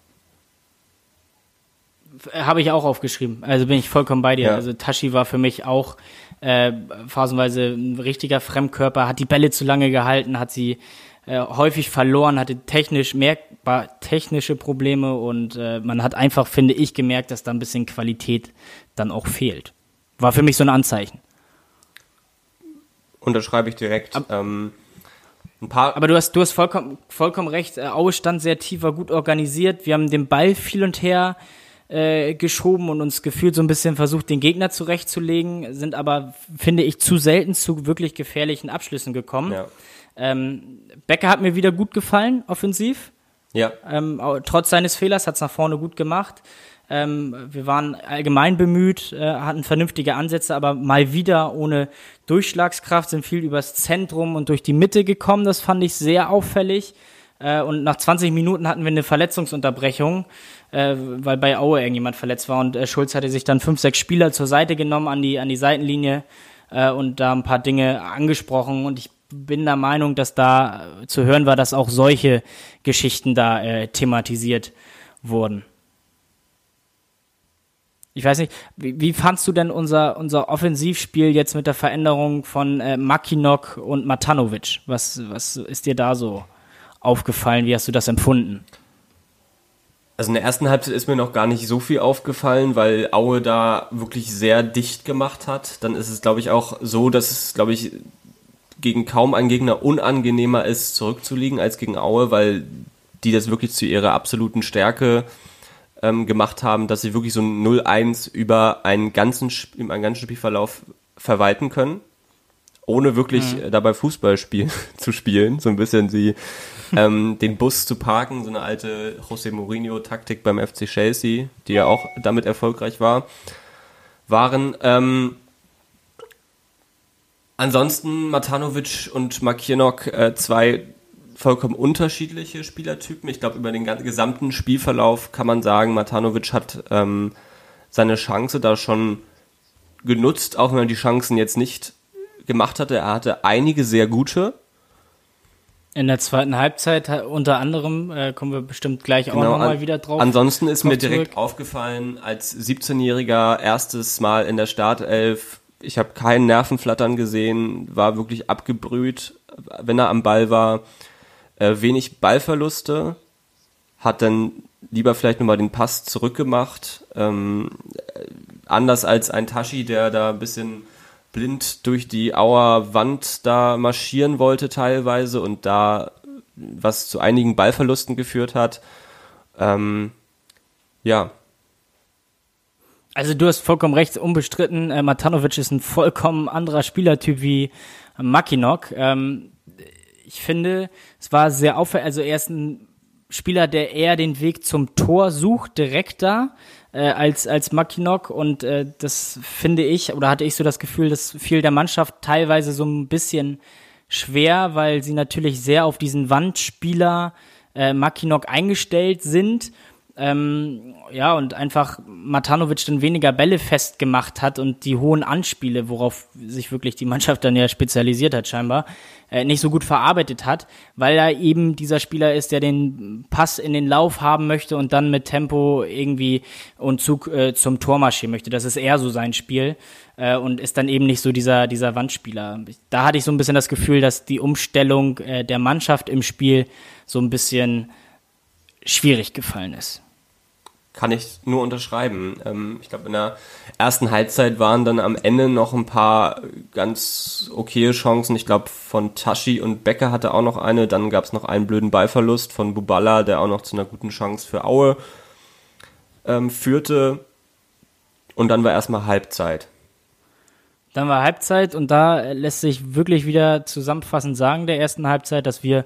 habe ich auch aufgeschrieben. Also bin ich vollkommen bei dir. Ja. Also Tashi war für mich auch äh, phasenweise ein richtiger Fremdkörper, hat die Bälle zu lange gehalten, hat sie äh, häufig verloren, hatte technisch merkbar technische Probleme und äh, man hat einfach, finde ich, gemerkt, dass da ein bisschen Qualität dann auch fehlt. War für mich so ein Anzeichen. Unterschreibe ich direkt. Ab, ähm, ein paar aber du hast, du hast vollkommen, vollkommen recht. Äh, Aue stand sehr tief, war gut organisiert. Wir haben den Ball viel und her äh, geschoben und uns gefühlt so ein bisschen versucht, den Gegner zurechtzulegen, sind aber, finde ich, zu selten zu wirklich gefährlichen Abschlüssen gekommen. Ja. Ähm, Becker hat mir wieder gut gefallen, offensiv. Ja. Ähm, trotz seines Fehlers hat es nach vorne gut gemacht. Ähm, wir waren allgemein bemüht, äh, hatten vernünftige Ansätze, aber mal wieder ohne Durchschlagskraft sind viel übers Zentrum und durch die Mitte gekommen. Das fand ich sehr auffällig. Äh, und nach 20 Minuten hatten wir eine Verletzungsunterbrechung äh, weil bei Aue irgendjemand verletzt war und äh, Schulz hatte sich dann fünf, sechs Spieler zur Seite genommen an die, an die Seitenlinie äh, und da ein paar Dinge angesprochen und ich bin der Meinung, dass da äh, zu hören war, dass auch solche Geschichten da äh, thematisiert wurden. Ich weiß nicht, wie, wie fandst du denn unser, unser Offensivspiel jetzt mit der Veränderung von äh, Makinok und Matanovic? Was, was ist dir da so aufgefallen? Wie hast du das empfunden? Also in der ersten Halbzeit ist mir noch gar nicht so viel aufgefallen, weil Aue da wirklich sehr dicht gemacht hat. Dann ist es, glaube ich, auch so, dass es, glaube ich, gegen kaum einen Gegner unangenehmer ist, zurückzuliegen als gegen Aue, weil die das wirklich zu ihrer absoluten Stärke ähm, gemacht haben, dass sie wirklich so ein 0-1 über einen ganzen, einen ganzen Spielverlauf verwalten können. ohne wirklich mhm. dabei Fußball spiel zu spielen. So ein bisschen sie ähm, den Bus zu parken, so eine alte José Mourinho-Taktik beim FC Chelsea, die ja auch damit erfolgreich war, waren. Ähm, ansonsten Matanovic und Makienok, äh, zwei vollkommen unterschiedliche Spielertypen. Ich glaube, über den gesamten Spielverlauf kann man sagen, Matanovic hat ähm, seine Chance da schon genutzt, auch wenn er die Chancen jetzt nicht gemacht hatte. Er hatte einige sehr gute. In der zweiten Halbzeit unter anderem äh, kommen wir bestimmt gleich genau, auch nochmal wieder drauf. Ansonsten ist mir direkt zurück. aufgefallen, als 17-Jähriger erstes Mal in der Startelf, ich habe keinen Nervenflattern gesehen, war wirklich abgebrüht, wenn er am Ball war. Äh, wenig Ballverluste, hat dann lieber vielleicht nochmal den Pass zurückgemacht. Ähm, anders als ein Tashi, der da ein bisschen blind durch die Auer Wand da marschieren wollte teilweise und da was zu einigen Ballverlusten geführt hat. Ähm, ja. Also du hast vollkommen recht, unbestritten. Äh, Matanovic ist ein vollkommen anderer Spielertyp wie Makinok. Ähm, ich finde, es war sehr auffällig. Also er ist ein Spieler, der eher den Weg zum Tor sucht, direkt da äh, als, als Mackinock und äh, das finde ich, oder hatte ich so das Gefühl, das fiel der Mannschaft teilweise so ein bisschen schwer, weil sie natürlich sehr auf diesen Wandspieler äh, Mackinock eingestellt sind ähm, ja, und einfach Matanovic dann weniger Bälle festgemacht hat und die hohen Anspiele, worauf sich wirklich die Mannschaft dann ja spezialisiert hat scheinbar, äh, nicht so gut verarbeitet hat, weil er eben dieser Spieler ist, der den Pass in den Lauf haben möchte und dann mit Tempo irgendwie und Zug äh, zum Tor marschieren möchte. Das ist eher so sein Spiel äh, und ist dann eben nicht so dieser, dieser Wandspieler. Da hatte ich so ein bisschen das Gefühl, dass die Umstellung äh, der Mannschaft im Spiel so ein bisschen schwierig gefallen ist kann ich nur unterschreiben. Ähm, ich glaube, in der ersten Halbzeit waren dann am Ende noch ein paar ganz okaye Chancen. Ich glaube, von Tashi und Becker hatte auch noch eine. Dann gab es noch einen blöden Ballverlust von Bubala, der auch noch zu einer guten Chance für Aue ähm, führte. Und dann war erstmal Halbzeit. Dann war Halbzeit und da lässt sich wirklich wieder zusammenfassend sagen, der ersten Halbzeit, dass wir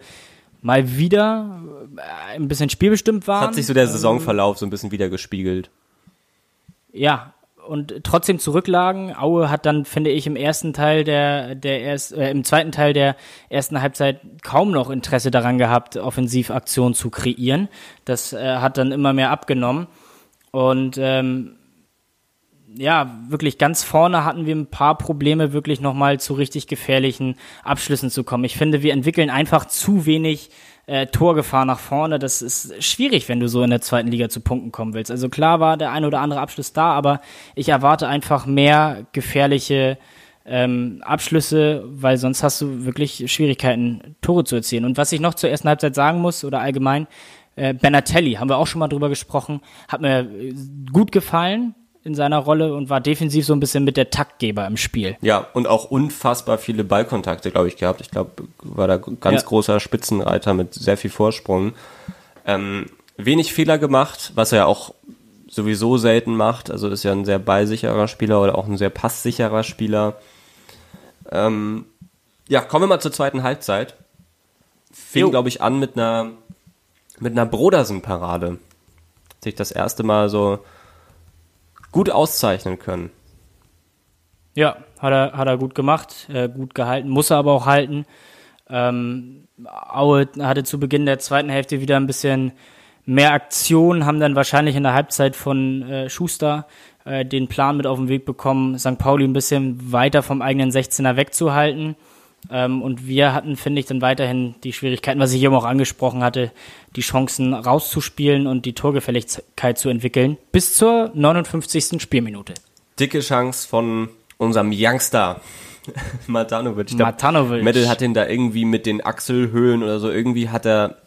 mal wieder äh, ein bisschen spielbestimmt waren. Hat sich so der Saisonverlauf so ein bisschen wieder gespiegelt. Ja, und trotzdem zurücklagen. Aue hat dann, finde ich, im ersten Teil der, der erst, äh, im zweiten Teil der ersten Halbzeit kaum noch Interesse daran gehabt, Offensivaktionen zu kreieren. Das äh, hat dann immer mehr abgenommen. Und ähm, ja, wirklich ganz vorne hatten wir ein paar Probleme, wirklich nochmal zu richtig gefährlichen Abschlüssen zu kommen. Ich finde, wir entwickeln einfach zu wenig äh, Torgefahr nach vorne. Das ist schwierig, wenn du so in der zweiten Liga zu Punkten kommen willst. Also klar war der ein oder andere Abschluss da, aber ich erwarte einfach mehr gefährliche ähm, Abschlüsse, weil sonst hast du wirklich Schwierigkeiten, Tore zu erzielen. Und was ich noch zur ersten Halbzeit sagen muss oder allgemein, äh, Benatelli, haben wir auch schon mal drüber gesprochen, hat mir äh, gut gefallen in seiner Rolle und war defensiv so ein bisschen mit der Taktgeber im Spiel. Ja, und auch unfassbar viele Ballkontakte, glaube ich, gehabt. Ich glaube, war da ganz ja. großer Spitzenreiter mit sehr viel Vorsprung. Ähm, wenig Fehler gemacht, was er ja auch sowieso selten macht. Also ist ja ein sehr ballsicherer Spieler oder auch ein sehr passsicherer Spieler. Ähm, ja, kommen wir mal zur zweiten Halbzeit. Fing, glaube ich, an mit einer mit einer Brodersen-Parade. Sich das erste Mal so gut auszeichnen können. Ja, hat er, hat er gut gemacht, äh, gut gehalten, muss er aber auch halten. Ähm, Aue hatte zu Beginn der zweiten Hälfte wieder ein bisschen mehr Aktion, haben dann wahrscheinlich in der Halbzeit von äh, Schuster äh, den Plan mit auf den Weg bekommen, St. Pauli ein bisschen weiter vom eigenen 16er wegzuhalten. Ähm, und wir hatten, finde ich, dann weiterhin die Schwierigkeiten, was ich eben auch angesprochen hatte, die Chancen rauszuspielen und die Torgefälligkeit zu entwickeln, bis zur 59. Spielminute. Dicke Chance von unserem Youngster. Matanovic. Ich glaub, Matanovic. Metal hat ihn da irgendwie mit den Achselhöhlen oder so, irgendwie hat er,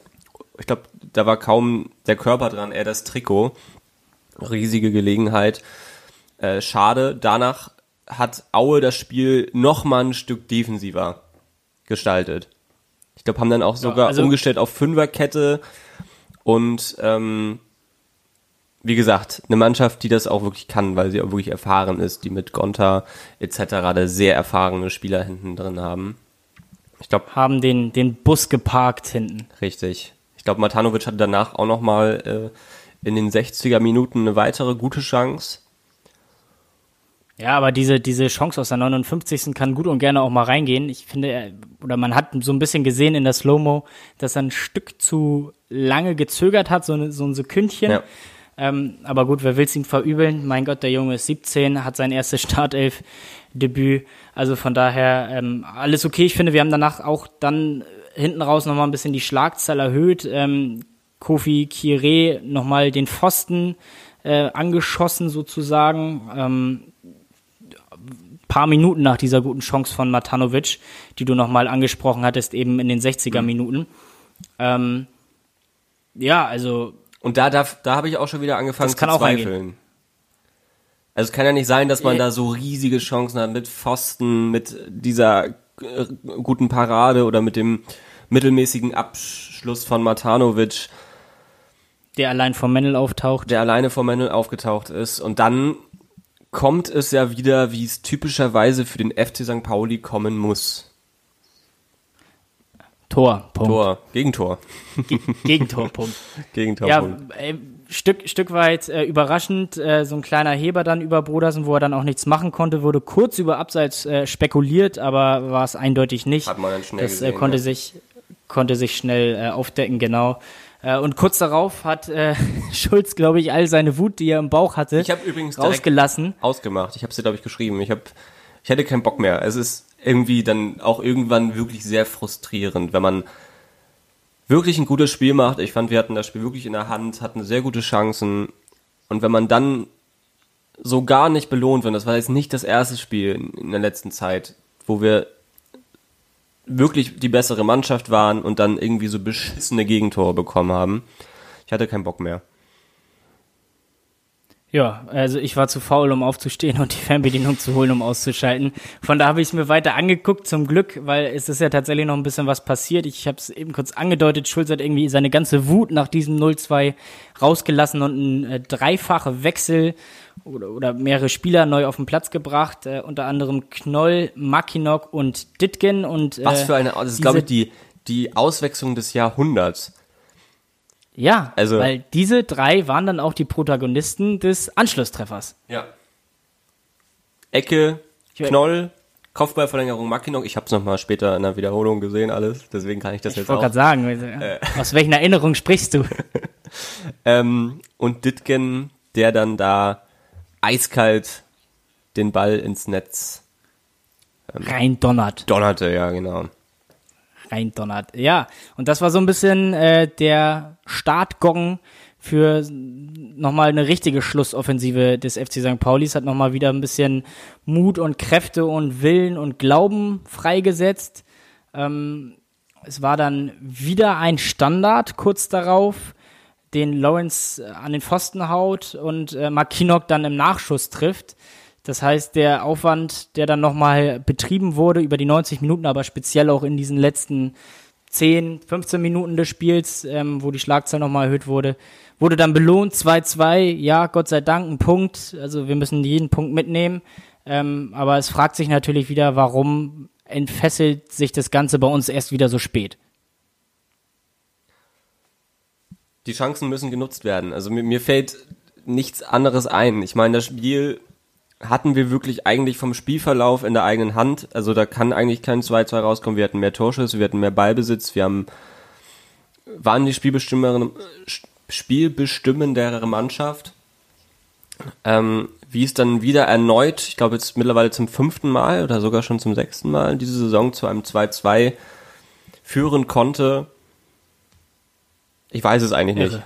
ich glaube, da war kaum der Körper dran, eher das Trikot. Riesige Gelegenheit. Äh, schade. Danach hat Aue das Spiel noch mal ein Stück defensiver gestaltet. Ich glaube, haben dann auch sogar ja, also umgestellt auf Fünferkette und ähm, wie gesagt, eine Mannschaft, die das auch wirklich kann, weil sie auch wirklich erfahren ist, die mit Gonta etc. da sehr erfahrene Spieler hinten drin haben. Ich glaube, haben den den Bus geparkt hinten. Richtig. Ich glaube, Matanovic hatte danach auch noch mal äh, in den 60er Minuten eine weitere gute Chance. Ja, aber diese, diese Chance aus der 59. kann gut und gerne auch mal reingehen. Ich finde, oder man hat so ein bisschen gesehen in der Slow-Mo, dass er ein Stück zu lange gezögert hat, so, eine, so ein Sekündchen. Ja. Ähm, aber gut, wer will es ihm verübeln? Mein Gott, der Junge ist 17, hat sein erstes Startelf-Debüt. Also von daher ähm, alles okay. Ich finde, wir haben danach auch dann hinten raus nochmal ein bisschen die Schlagzahl erhöht. Ähm, Kofi Kire nochmal den Pfosten äh, angeschossen sozusagen. Ähm, paar Minuten nach dieser guten Chance von Matanovic, die du nochmal angesprochen hattest, eben in den 60er mhm. Minuten. Ähm, ja, also. Und da, da, da habe ich auch schon wieder angefangen zu zweifeln. Also es kann ja nicht sein, dass man äh, da so riesige Chancen hat mit Pfosten, mit dieser äh, guten Parade oder mit dem mittelmäßigen Abschluss von Matanovic. Der allein vor Mendel auftaucht. Der alleine vor Mendel aufgetaucht ist. Und dann kommt es ja wieder, wie es typischerweise für den FC St. Pauli kommen muss. Tor, Punkt. Tor, Gegentor. Ge Gegentor, Punkt. Gegentor, ja, Punkt. Äh, Stück, Stück weit äh, überraschend, äh, so ein kleiner Heber dann über Brodersen, wo er dann auch nichts machen konnte, wurde kurz über Abseits äh, spekuliert, aber war es eindeutig nicht. Hat man dann schnell das äh, gesehen, konnte ja. sich konnte sich schnell äh, aufdecken, genau. Äh, und kurz darauf hat äh, Schulz, glaube ich, all seine Wut, die er im Bauch hatte, ich übrigens rausgelassen. Ausgemacht. Ich habe sie, glaube ich, geschrieben. Ich habe, ich hätte keinen Bock mehr. Es ist irgendwie dann auch irgendwann wirklich sehr frustrierend, wenn man wirklich ein gutes Spiel macht. Ich fand, wir hatten das Spiel wirklich in der Hand, hatten sehr gute Chancen. Und wenn man dann so gar nicht belohnt wird, das war jetzt nicht das erste Spiel in der letzten Zeit, wo wir wirklich die bessere Mannschaft waren und dann irgendwie so beschissene Gegentore bekommen haben. Ich hatte keinen Bock mehr. Ja, also ich war zu faul, um aufzustehen und die Fernbedienung zu holen, um auszuschalten. Von da habe ich es mir weiter angeguckt, zum Glück, weil es ist ja tatsächlich noch ein bisschen was passiert. Ich habe es eben kurz angedeutet, Schulz hat irgendwie seine ganze Wut nach diesem 0-2 rausgelassen und ein äh, dreifacher Wechsel oder, oder mehrere Spieler neu auf den Platz gebracht, äh, unter anderem Knoll, Makinok und Ditgen. Und, äh, was für eine, das ist glaube ich die, die Auswechslung des Jahrhunderts. Ja, also, weil diese drei waren dann auch die Protagonisten des Anschlusstreffers. Ja. Ecke, Knoll, Kopfballverlängerung Mackinock. Ich habe es nochmal später in der Wiederholung gesehen, alles. Deswegen kann ich das ich jetzt auch. Ich wollte gerade sagen, äh. aus welchen Erinnerungen sprichst du? ähm, und Ditgen, der dann da eiskalt den Ball ins Netz ähm, rein donnert. Donnerte, ja, genau reindonnert. Ja, und das war so ein bisschen äh, der Startgong für nochmal eine richtige Schlussoffensive des FC St. Paulis, hat nochmal wieder ein bisschen Mut und Kräfte und Willen und Glauben freigesetzt. Ähm, es war dann wieder ein Standard kurz darauf, den Lawrence äh, an den Pfosten haut und äh, Makinok dann im Nachschuss trifft. Das heißt, der Aufwand, der dann nochmal betrieben wurde über die 90 Minuten, aber speziell auch in diesen letzten 10, 15 Minuten des Spiels, ähm, wo die Schlagzahl nochmal erhöht wurde, wurde dann belohnt. 2-2, ja, Gott sei Dank, ein Punkt. Also wir müssen jeden Punkt mitnehmen. Ähm, aber es fragt sich natürlich wieder, warum entfesselt sich das Ganze bei uns erst wieder so spät? Die Chancen müssen genutzt werden. Also mir, mir fällt nichts anderes ein. Ich meine, das Spiel hatten wir wirklich eigentlich vom Spielverlauf in der eigenen Hand. Also da kann eigentlich kein 2-2 rauskommen. Wir hatten mehr Torschüsse, wir hatten mehr Ballbesitz, wir haben waren die spielbestimmendere Mannschaft. Ähm, wie es dann wieder erneut, ich glaube jetzt mittlerweile zum fünften Mal oder sogar schon zum sechsten Mal diese Saison zu einem 2-2 führen konnte. Ich weiß es eigentlich nicht. Irre.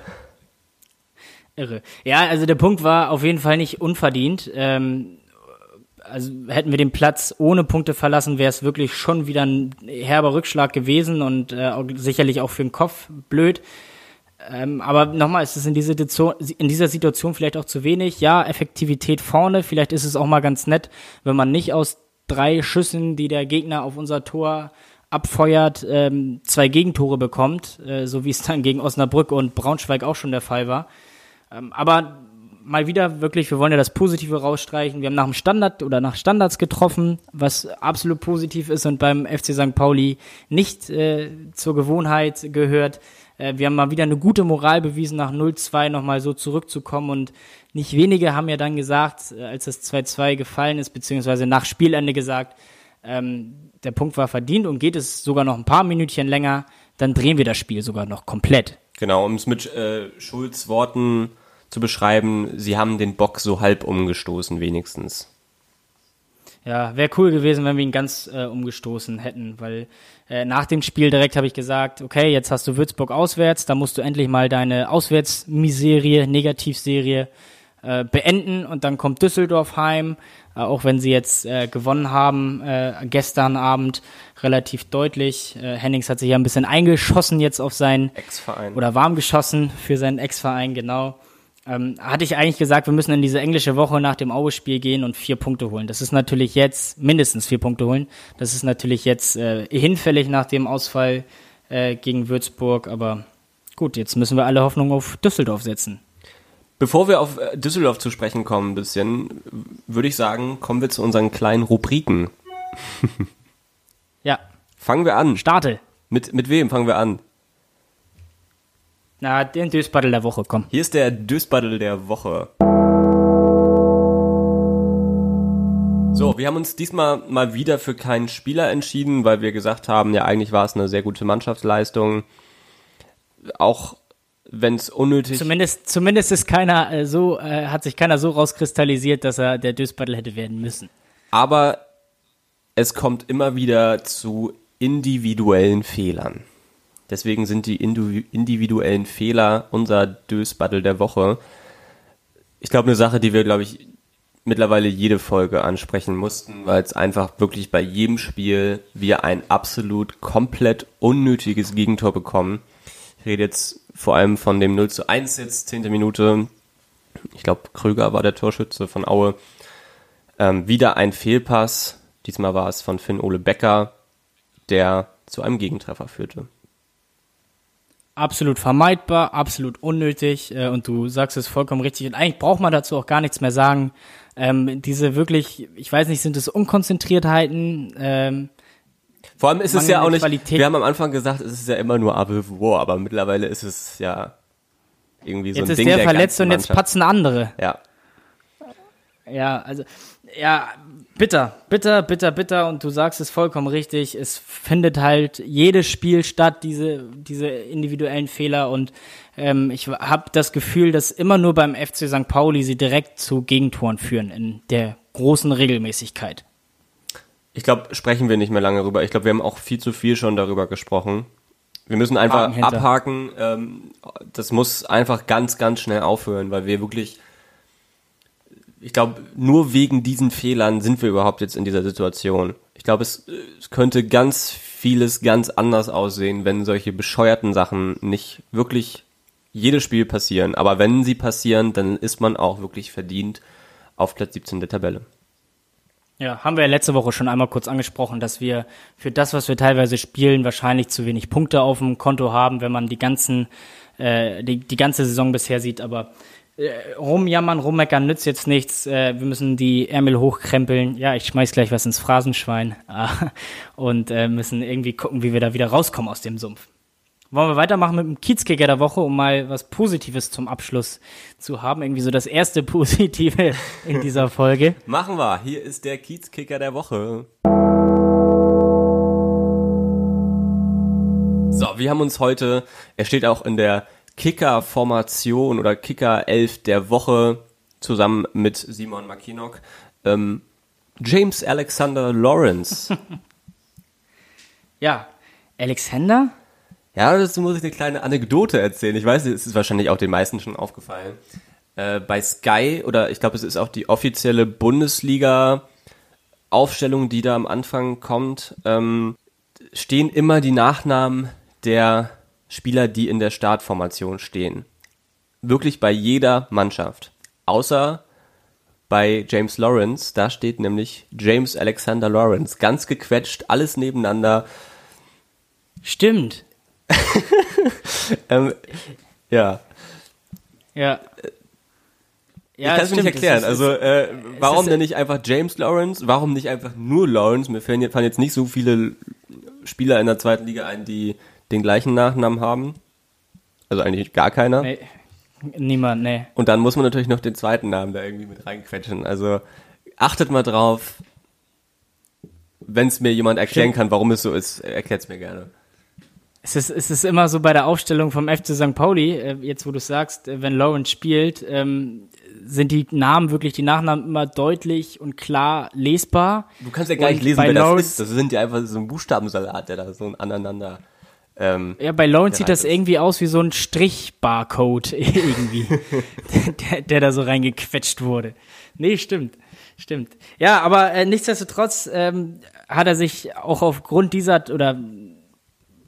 Irre. Ja, also der Punkt war auf jeden Fall nicht unverdient. Ähm, also hätten wir den Platz ohne Punkte verlassen, wäre es wirklich schon wieder ein herber Rückschlag gewesen und äh, auch, sicherlich auch für den Kopf blöd. Ähm, aber nochmal, ist es in, diese in dieser Situation vielleicht auch zu wenig. Ja, Effektivität vorne. Vielleicht ist es auch mal ganz nett, wenn man nicht aus drei Schüssen, die der Gegner auf unser Tor abfeuert, ähm, zwei Gegentore bekommt, äh, so wie es dann gegen Osnabrück und Braunschweig auch schon der Fall war. Ähm, aber mal wieder wirklich, wir wollen ja das Positive rausstreichen. Wir haben nach dem Standard oder nach Standards getroffen, was absolut positiv ist und beim FC St. Pauli nicht äh, zur Gewohnheit gehört. Äh, wir haben mal wieder eine gute Moral bewiesen, nach 0-2 nochmal so zurückzukommen und nicht wenige haben ja dann gesagt, äh, als das 2-2 gefallen ist, beziehungsweise nach Spielende gesagt, ähm, der Punkt war verdient und geht es sogar noch ein paar Minütchen länger, dann drehen wir das Spiel sogar noch komplett. Genau, um es mit äh, Schulz Worten zu beschreiben, sie haben den Bock so halb umgestoßen wenigstens. Ja, wäre cool gewesen, wenn wir ihn ganz äh, umgestoßen hätten, weil äh, nach dem Spiel direkt habe ich gesagt, okay, jetzt hast du Würzburg auswärts, da musst du endlich mal deine Auswärtsmiserie, Negativserie äh, beenden und dann kommt Düsseldorf heim, auch wenn sie jetzt äh, gewonnen haben äh, gestern Abend relativ deutlich. Äh, Hennings hat sich ja ein bisschen eingeschossen jetzt auf seinen Ex-Verein. oder warm geschossen für seinen Ex-Verein, genau. Ähm, hatte ich eigentlich gesagt, wir müssen in diese englische Woche nach dem Aue-Spiel gehen und vier Punkte holen. Das ist natürlich jetzt, mindestens vier Punkte holen. Das ist natürlich jetzt äh, hinfällig nach dem Ausfall äh, gegen Würzburg, aber gut, jetzt müssen wir alle Hoffnung auf Düsseldorf setzen. Bevor wir auf äh, Düsseldorf zu sprechen kommen, ein bisschen, würde ich sagen, kommen wir zu unseren kleinen Rubriken. ja. Fangen wir an. Starte. Mit, mit wem fangen wir an? Na, den Dösbattel der Woche, komm. Hier ist der Dösbattel der Woche. So, wir haben uns diesmal mal wieder für keinen Spieler entschieden, weil wir gesagt haben, ja, eigentlich war es eine sehr gute Mannschaftsleistung. Auch wenn es unnötig Zumindest, zumindest ist keiner äh, so, äh, hat sich keiner so rauskristallisiert, dass er der Dösbattel hätte werden müssen. Aber es kommt immer wieder zu individuellen Fehlern. Deswegen sind die individuellen Fehler unser Dösbattel der Woche. Ich glaube, eine Sache, die wir, glaube ich, mittlerweile jede Folge ansprechen mussten, weil es einfach wirklich bei jedem Spiel wir ein absolut komplett unnötiges Gegentor bekommen. Ich rede jetzt vor allem von dem 0 zu 1 jetzt, 10. Minute. Ich glaube, Krüger war der Torschütze von Aue. Ähm, wieder ein Fehlpass. Diesmal war es von Finn Ole Becker, der zu einem Gegentreffer führte absolut vermeidbar, absolut unnötig äh, und du sagst es vollkommen richtig und eigentlich braucht man dazu auch gar nichts mehr sagen. Ähm, diese wirklich, ich weiß nicht, sind es Unkonzentriertheiten? Ähm, Vor allem ist es ja auch nicht, Qualität. wir haben am Anfang gesagt, es ist ja immer nur Abelvor, aber mittlerweile ist es ja irgendwie so jetzt ein Ding Jetzt ist der verletzt und jetzt patzen andere. Ja. Ja, also, ja, bitter, bitter, bitter, bitter und du sagst es vollkommen richtig. Es findet halt jedes Spiel statt, diese, diese individuellen Fehler und ähm, ich habe das Gefühl, dass immer nur beim FC St. Pauli sie direkt zu Gegentoren führen in der großen Regelmäßigkeit. Ich glaube, sprechen wir nicht mehr lange darüber. Ich glaube, wir haben auch viel zu viel schon darüber gesprochen. Wir müssen einfach abhaken. Ähm, das muss einfach ganz, ganz schnell aufhören, weil wir wirklich ich glaube, nur wegen diesen Fehlern sind wir überhaupt jetzt in dieser Situation. Ich glaube, es, es, könnte ganz vieles ganz anders aussehen, wenn solche bescheuerten Sachen nicht wirklich jedes Spiel passieren. Aber wenn sie passieren, dann ist man auch wirklich verdient auf Platz 17 der Tabelle. Ja, haben wir ja letzte Woche schon einmal kurz angesprochen, dass wir für das, was wir teilweise spielen, wahrscheinlich zu wenig Punkte auf dem Konto haben, wenn man die ganzen, äh, die, die ganze Saison bisher sieht. Aber äh, rumjammern, rummeckern nützt jetzt nichts. Äh, wir müssen die Ärmel hochkrempeln. Ja, ich schmeiß gleich was ins Phrasenschwein. und äh, müssen irgendwie gucken, wie wir da wieder rauskommen aus dem Sumpf. Wollen wir weitermachen mit dem Kiezkicker der Woche, um mal was Positives zum Abschluss zu haben? Irgendwie so das erste Positive in dieser Folge. Machen wir. Hier ist der Kiezkicker der Woche. So, wir haben uns heute, er steht auch in der Kicker-Formation oder Kicker-Elf der Woche zusammen mit Simon Makinok. Ähm, James Alexander Lawrence. ja, Alexander? Ja, dazu muss ich eine kleine Anekdote erzählen. Ich weiß, es ist wahrscheinlich auch den meisten schon aufgefallen. Äh, bei Sky, oder ich glaube, es ist auch die offizielle Bundesliga-Aufstellung, die da am Anfang kommt, ähm, stehen immer die Nachnamen der Spieler, die in der Startformation stehen. Wirklich bei jeder Mannschaft. Außer bei James Lawrence, da steht nämlich James Alexander Lawrence. Ganz gequetscht, alles nebeneinander. Stimmt. ähm, ja. Ja. Ja, ich kann es mir nicht erklären. also äh, warum denn nicht einfach James Lawrence? Warum nicht einfach nur Lawrence? Mir fallen jetzt nicht so viele Spieler in der zweiten Liga ein, die den gleichen Nachnamen haben. Also eigentlich gar keiner. Nee, niemand, nee. Und dann muss man natürlich noch den zweiten Namen da irgendwie mit reinquetschen. Also achtet mal drauf. Wenn es mir jemand erklären kann, warum es so ist, erklärt es mir gerne. Es ist, es ist immer so bei der Aufstellung vom FC St. Pauli, äh, jetzt wo du sagst, äh, wenn Lawrence spielt, ähm, sind die Namen wirklich, die Nachnamen immer deutlich und klar lesbar. Du kannst ja gar nicht lesen, wer Lawrence, das ist. Das sind ja einfach so ein Buchstabensalat, der da so aneinander. Ähm, ja, bei Lawrence sieht das ist. irgendwie aus wie so ein Strich-Barcode irgendwie, der, der da so reingequetscht wurde. Nee, stimmt. Stimmt. Ja, aber äh, nichtsdestotrotz ähm, hat er sich auch aufgrund dieser oder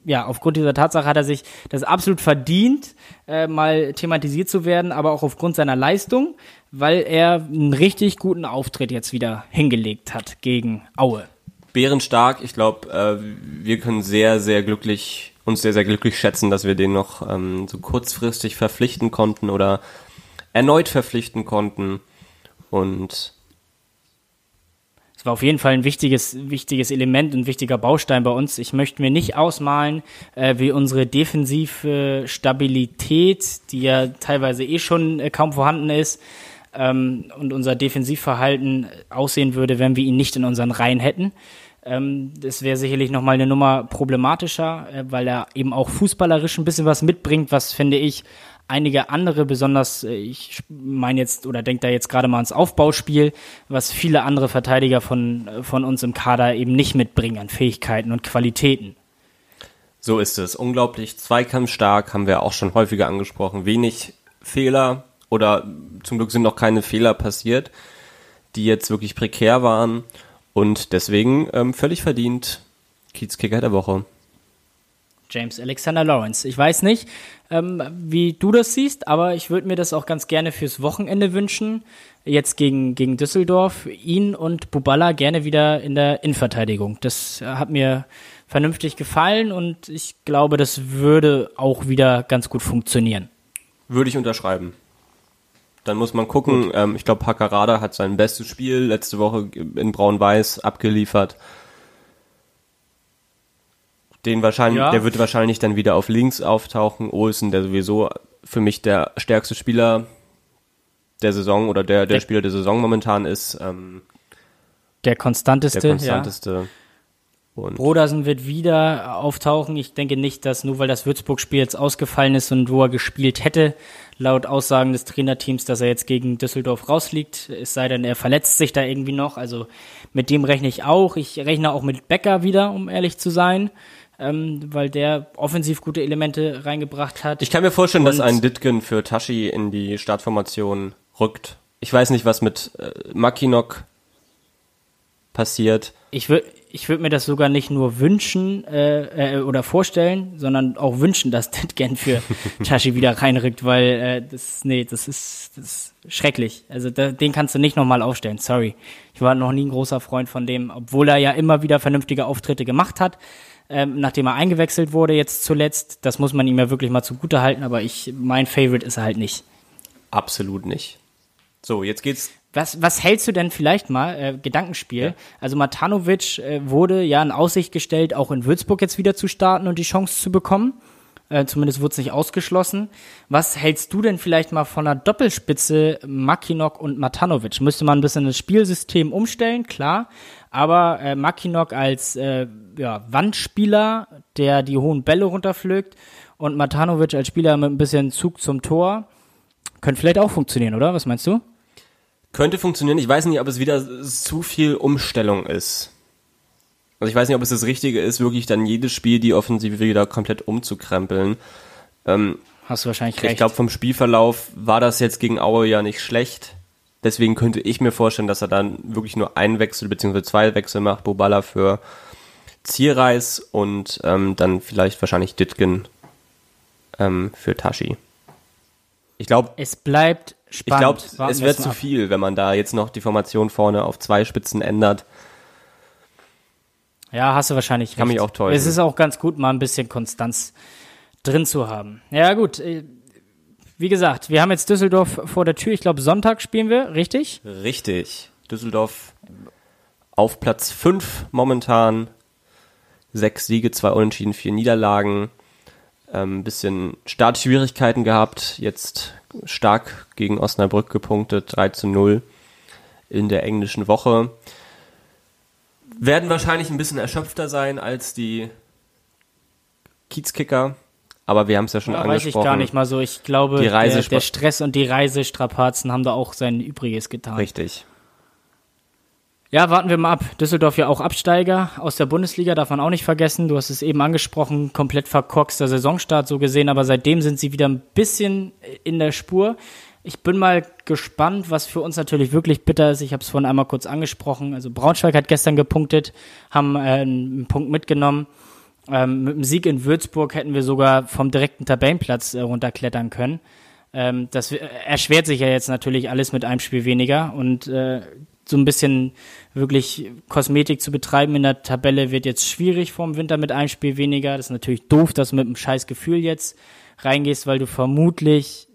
ja, aufgrund dieser Tatsache hat er sich das absolut verdient, äh, mal thematisiert zu werden, aber auch aufgrund seiner Leistung, weil er einen richtig guten Auftritt jetzt wieder hingelegt hat gegen Aue. Bärenstark, ich glaube, äh, wir können sehr, sehr glücklich, uns sehr, sehr glücklich schätzen, dass wir den noch ähm, so kurzfristig verpflichten konnten oder erneut verpflichten konnten. Und es war auf jeden Fall ein wichtiges, wichtiges Element, ein wichtiger Baustein bei uns. Ich möchte mir nicht ausmalen, äh, wie unsere defensive Stabilität, die ja teilweise eh schon äh, kaum vorhanden ist, ähm, und unser Defensivverhalten aussehen würde, wenn wir ihn nicht in unseren Reihen hätten. Ähm, das wäre sicherlich nochmal eine Nummer problematischer, äh, weil er eben auch fußballerisch ein bisschen was mitbringt, was finde ich einige andere, besonders, äh, ich meine jetzt oder denke da jetzt gerade mal ans Aufbauspiel, was viele andere Verteidiger von, äh, von uns im Kader eben nicht mitbringen an Fähigkeiten und Qualitäten. So ist es. Unglaublich zweikampfstark, haben wir auch schon häufiger angesprochen. Wenig Fehler oder zum Glück sind noch keine Fehler passiert, die jetzt wirklich prekär waren und deswegen ähm, völlig verdient Kiezkicker der Woche. James Alexander Lawrence. Ich weiß nicht, ähm, wie du das siehst, aber ich würde mir das auch ganz gerne fürs Wochenende wünschen. Jetzt gegen, gegen Düsseldorf. Ihn und Bubala gerne wieder in der Innenverteidigung. Das hat mir vernünftig gefallen und ich glaube, das würde auch wieder ganz gut funktionieren. Würde ich unterschreiben. Dann muss man gucken. Ähm, ich glaube, Hakarada hat sein bestes Spiel letzte Woche in Braun-Weiß abgeliefert. Den wahrscheinlich, ja. der wird wahrscheinlich dann wieder auf links auftauchen. Olsen, der sowieso für mich der stärkste Spieler der Saison oder der, der, der Spieler der Saison momentan ist. Ähm, der konstanteste. Der konstanteste. Ja. Und Brodersen wird wieder auftauchen. Ich denke nicht, dass nur weil das Würzburg-Spiel jetzt ausgefallen ist und wo er gespielt hätte, laut Aussagen des Trainerteams, dass er jetzt gegen Düsseldorf rausliegt. Es sei denn, er verletzt sich da irgendwie noch. Also mit dem rechne ich auch. Ich rechne auch mit Becker wieder, um ehrlich zu sein ähm, weil der offensiv gute Elemente reingebracht hat. Ich kann mir vorstellen, dass ein Ditgen für Tashi in die Startformation rückt. Ich weiß nicht, was mit äh, Makinok passiert. Ich würde ich würd mir das sogar nicht nur wünschen äh, äh, oder vorstellen, sondern auch wünschen, dass Ditgen für Tashi wieder reinrückt, weil äh, das, nee, das ist, das ist schrecklich. Also da, den kannst du nicht nochmal aufstellen, sorry. Ich war noch nie ein großer Freund von dem, obwohl er ja immer wieder vernünftige Auftritte gemacht hat ähm, nachdem er eingewechselt wurde jetzt zuletzt. Das muss man ihm ja wirklich mal zugute halten, aber ich, mein Favorite ist er halt nicht. Absolut nicht. So, jetzt geht's. Was, was hältst du denn vielleicht mal, äh, Gedankenspiel? Ja. Also Matanovic äh, wurde ja in Aussicht gestellt, auch in Würzburg jetzt wieder zu starten und die Chance zu bekommen. Äh, zumindest wurde es nicht ausgeschlossen. Was hältst du denn vielleicht mal von einer Doppelspitze Makinok und Matanovic? Müsste man ein bisschen das Spielsystem umstellen, klar. Aber äh, Makinok als äh, ja, Wandspieler, der die hohen Bälle runterpflügt und Matanovic als Spieler mit ein bisschen Zug zum Tor, könnte vielleicht auch funktionieren, oder? Was meinst du? Könnte funktionieren. Ich weiß nicht, ob es wieder zu viel Umstellung ist. Also ich weiß nicht, ob es das Richtige ist, wirklich dann jedes Spiel die Offensive wieder komplett umzukrempeln. Ähm, Hast du wahrscheinlich recht. Ich glaube, vom Spielverlauf war das jetzt gegen Aue ja nicht schlecht. Deswegen könnte ich mir vorstellen, dass er dann wirklich nur einen Wechsel bzw. zwei Wechsel macht, Boballa für Zierreis und ähm, dann vielleicht wahrscheinlich Ditgen ähm, für Tashi. Ich glaube, es bleibt spannend. Ich glaube, es wird zu viel, wenn man da jetzt noch die Formation vorne auf zwei Spitzen ändert. Ja, hast du wahrscheinlich Kann recht. mich auch täuschen. Es ist auch ganz gut, mal ein bisschen Konstanz drin zu haben. Ja, gut. Äh, wie gesagt, wir haben jetzt Düsseldorf vor der Tür. Ich glaube, Sonntag spielen wir, richtig? Richtig. Düsseldorf auf Platz 5 momentan. Sechs Siege, zwei Unentschieden, vier Niederlagen. Ein ähm, bisschen Startschwierigkeiten gehabt. Jetzt stark gegen Osnabrück gepunktet. 3 zu 0 in der englischen Woche. Werden wahrscheinlich ein bisschen erschöpfter sein als die Kiezkicker. Aber wir haben es ja schon ja, angesprochen. Weiß ich gar nicht mal so. Ich glaube, der, der Stress und die Reisestrapazen haben da auch sein Übriges getan. Richtig. Ja, warten wir mal ab. Düsseldorf ja auch Absteiger aus der Bundesliga, darf man auch nicht vergessen. Du hast es eben angesprochen, komplett verkorkster Saisonstart so gesehen, aber seitdem sind sie wieder ein bisschen in der Spur. Ich bin mal gespannt, was für uns natürlich wirklich bitter ist. Ich habe es vorhin einmal kurz angesprochen. Also Braunschweig hat gestern gepunktet, haben äh, einen Punkt mitgenommen. Ähm, mit dem Sieg in Würzburg hätten wir sogar vom direkten Tabellenplatz äh, runterklettern können. Ähm, das erschwert sich ja jetzt natürlich alles mit einem Spiel weniger und äh, so ein bisschen wirklich Kosmetik zu betreiben in der Tabelle wird jetzt schwierig vorm Winter mit einem Spiel weniger. Das ist natürlich doof, dass du mit einem scheiß Gefühl jetzt reingehst, weil du vermutlich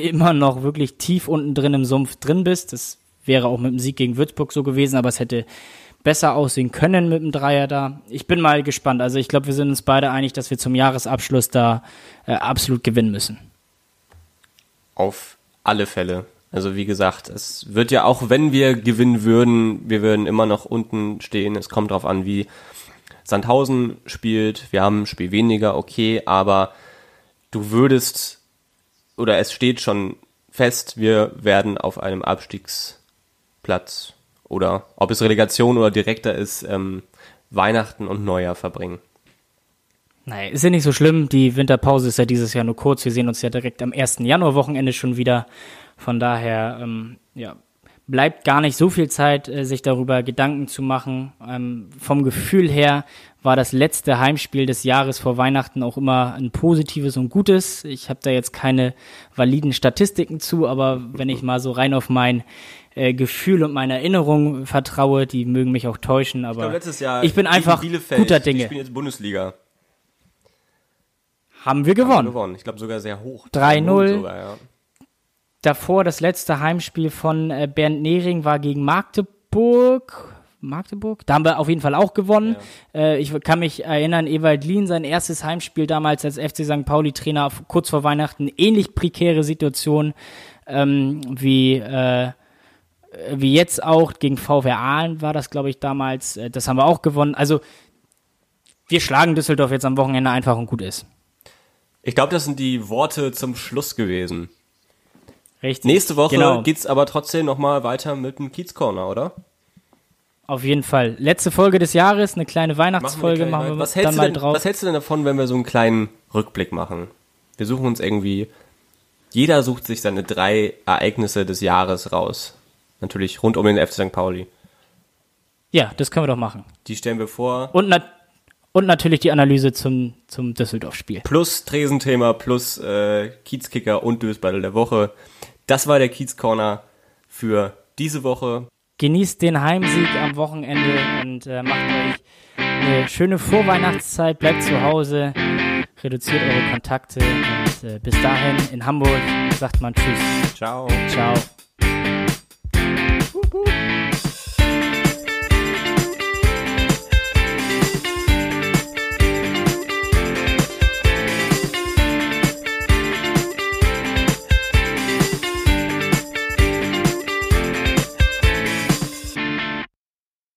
immer noch wirklich tief unten drin im Sumpf drin bist. Das wäre auch mit dem Sieg gegen Würzburg so gewesen, aber es hätte besser aussehen können mit dem Dreier da. Ich bin mal gespannt. Also ich glaube, wir sind uns beide einig, dass wir zum Jahresabschluss da äh, absolut gewinnen müssen. Auf alle Fälle. Also wie gesagt, es wird ja auch, wenn wir gewinnen würden, wir würden immer noch unten stehen. Es kommt darauf an, wie Sandhausen spielt. Wir haben ein Spiel weniger, okay, aber du würdest, oder es steht schon fest, wir werden auf einem Abstiegsplatz oder ob es Relegation oder direkter ist, ähm, Weihnachten und Neujahr verbringen. Nein, ist ja nicht so schlimm. Die Winterpause ist ja dieses Jahr nur kurz. Wir sehen uns ja direkt am 1. Januar-Wochenende schon wieder. Von daher, ähm, ja, bleibt gar nicht so viel Zeit, äh, sich darüber Gedanken zu machen. Ähm, vom Gefühl her war das letzte Heimspiel des Jahres vor Weihnachten auch immer ein positives und gutes. Ich habe da jetzt keine validen Statistiken zu, aber wenn ich mal so rein auf mein äh, Gefühl und meine Erinnerung vertraue, die mögen mich auch täuschen, aber ich, letztes Jahr ich bin einfach Bielefeld, guter Dinge. Ich bin jetzt Bundesliga. Haben wir gewonnen. Haben wir gewonnen. Ich glaube sogar sehr hoch. 3-0. Ja davor das letzte Heimspiel von äh, Bernd Nehring war gegen Magdeburg. Magdeburg. Da haben wir auf jeden Fall auch gewonnen. Ja. Äh, ich kann mich erinnern, Ewald Lien, sein erstes Heimspiel damals als FC St. Pauli-Trainer, kurz vor Weihnachten, ähnlich prekäre Situation ähm, wie, äh, wie jetzt auch. Gegen VW Aalen war das, glaube ich, damals. Äh, das haben wir auch gewonnen. Also, wir schlagen Düsseldorf jetzt am Wochenende einfach und gut ist. Ich glaube, das sind die Worte zum Schluss gewesen. Richtig. Nächste Woche genau. geht's aber trotzdem nochmal weiter mit dem Kiez Corner, oder? Auf jeden Fall. Letzte Folge des Jahres, eine kleine Weihnachtsfolge machen wir, machen wir was dann mal denn, drauf. Was hältst du denn davon, wenn wir so einen kleinen Rückblick machen? Wir suchen uns irgendwie, jeder sucht sich seine drei Ereignisse des Jahres raus. Natürlich rund um den FC St. Pauli. Ja, das können wir doch machen. Die stellen wir vor. Und, na und natürlich die Analyse zum, zum Düsseldorf-Spiel. Plus Tresenthema, plus äh, Kiezkicker und Dösbattle der Woche. Das war der Kiez Corner für diese Woche. Genießt den Heimsieg am Wochenende und äh, macht euch eine schöne Vorweihnachtszeit. Bleibt zu Hause, reduziert eure Kontakte und äh, bis dahin in Hamburg sagt man Tschüss. Ciao. Ciao.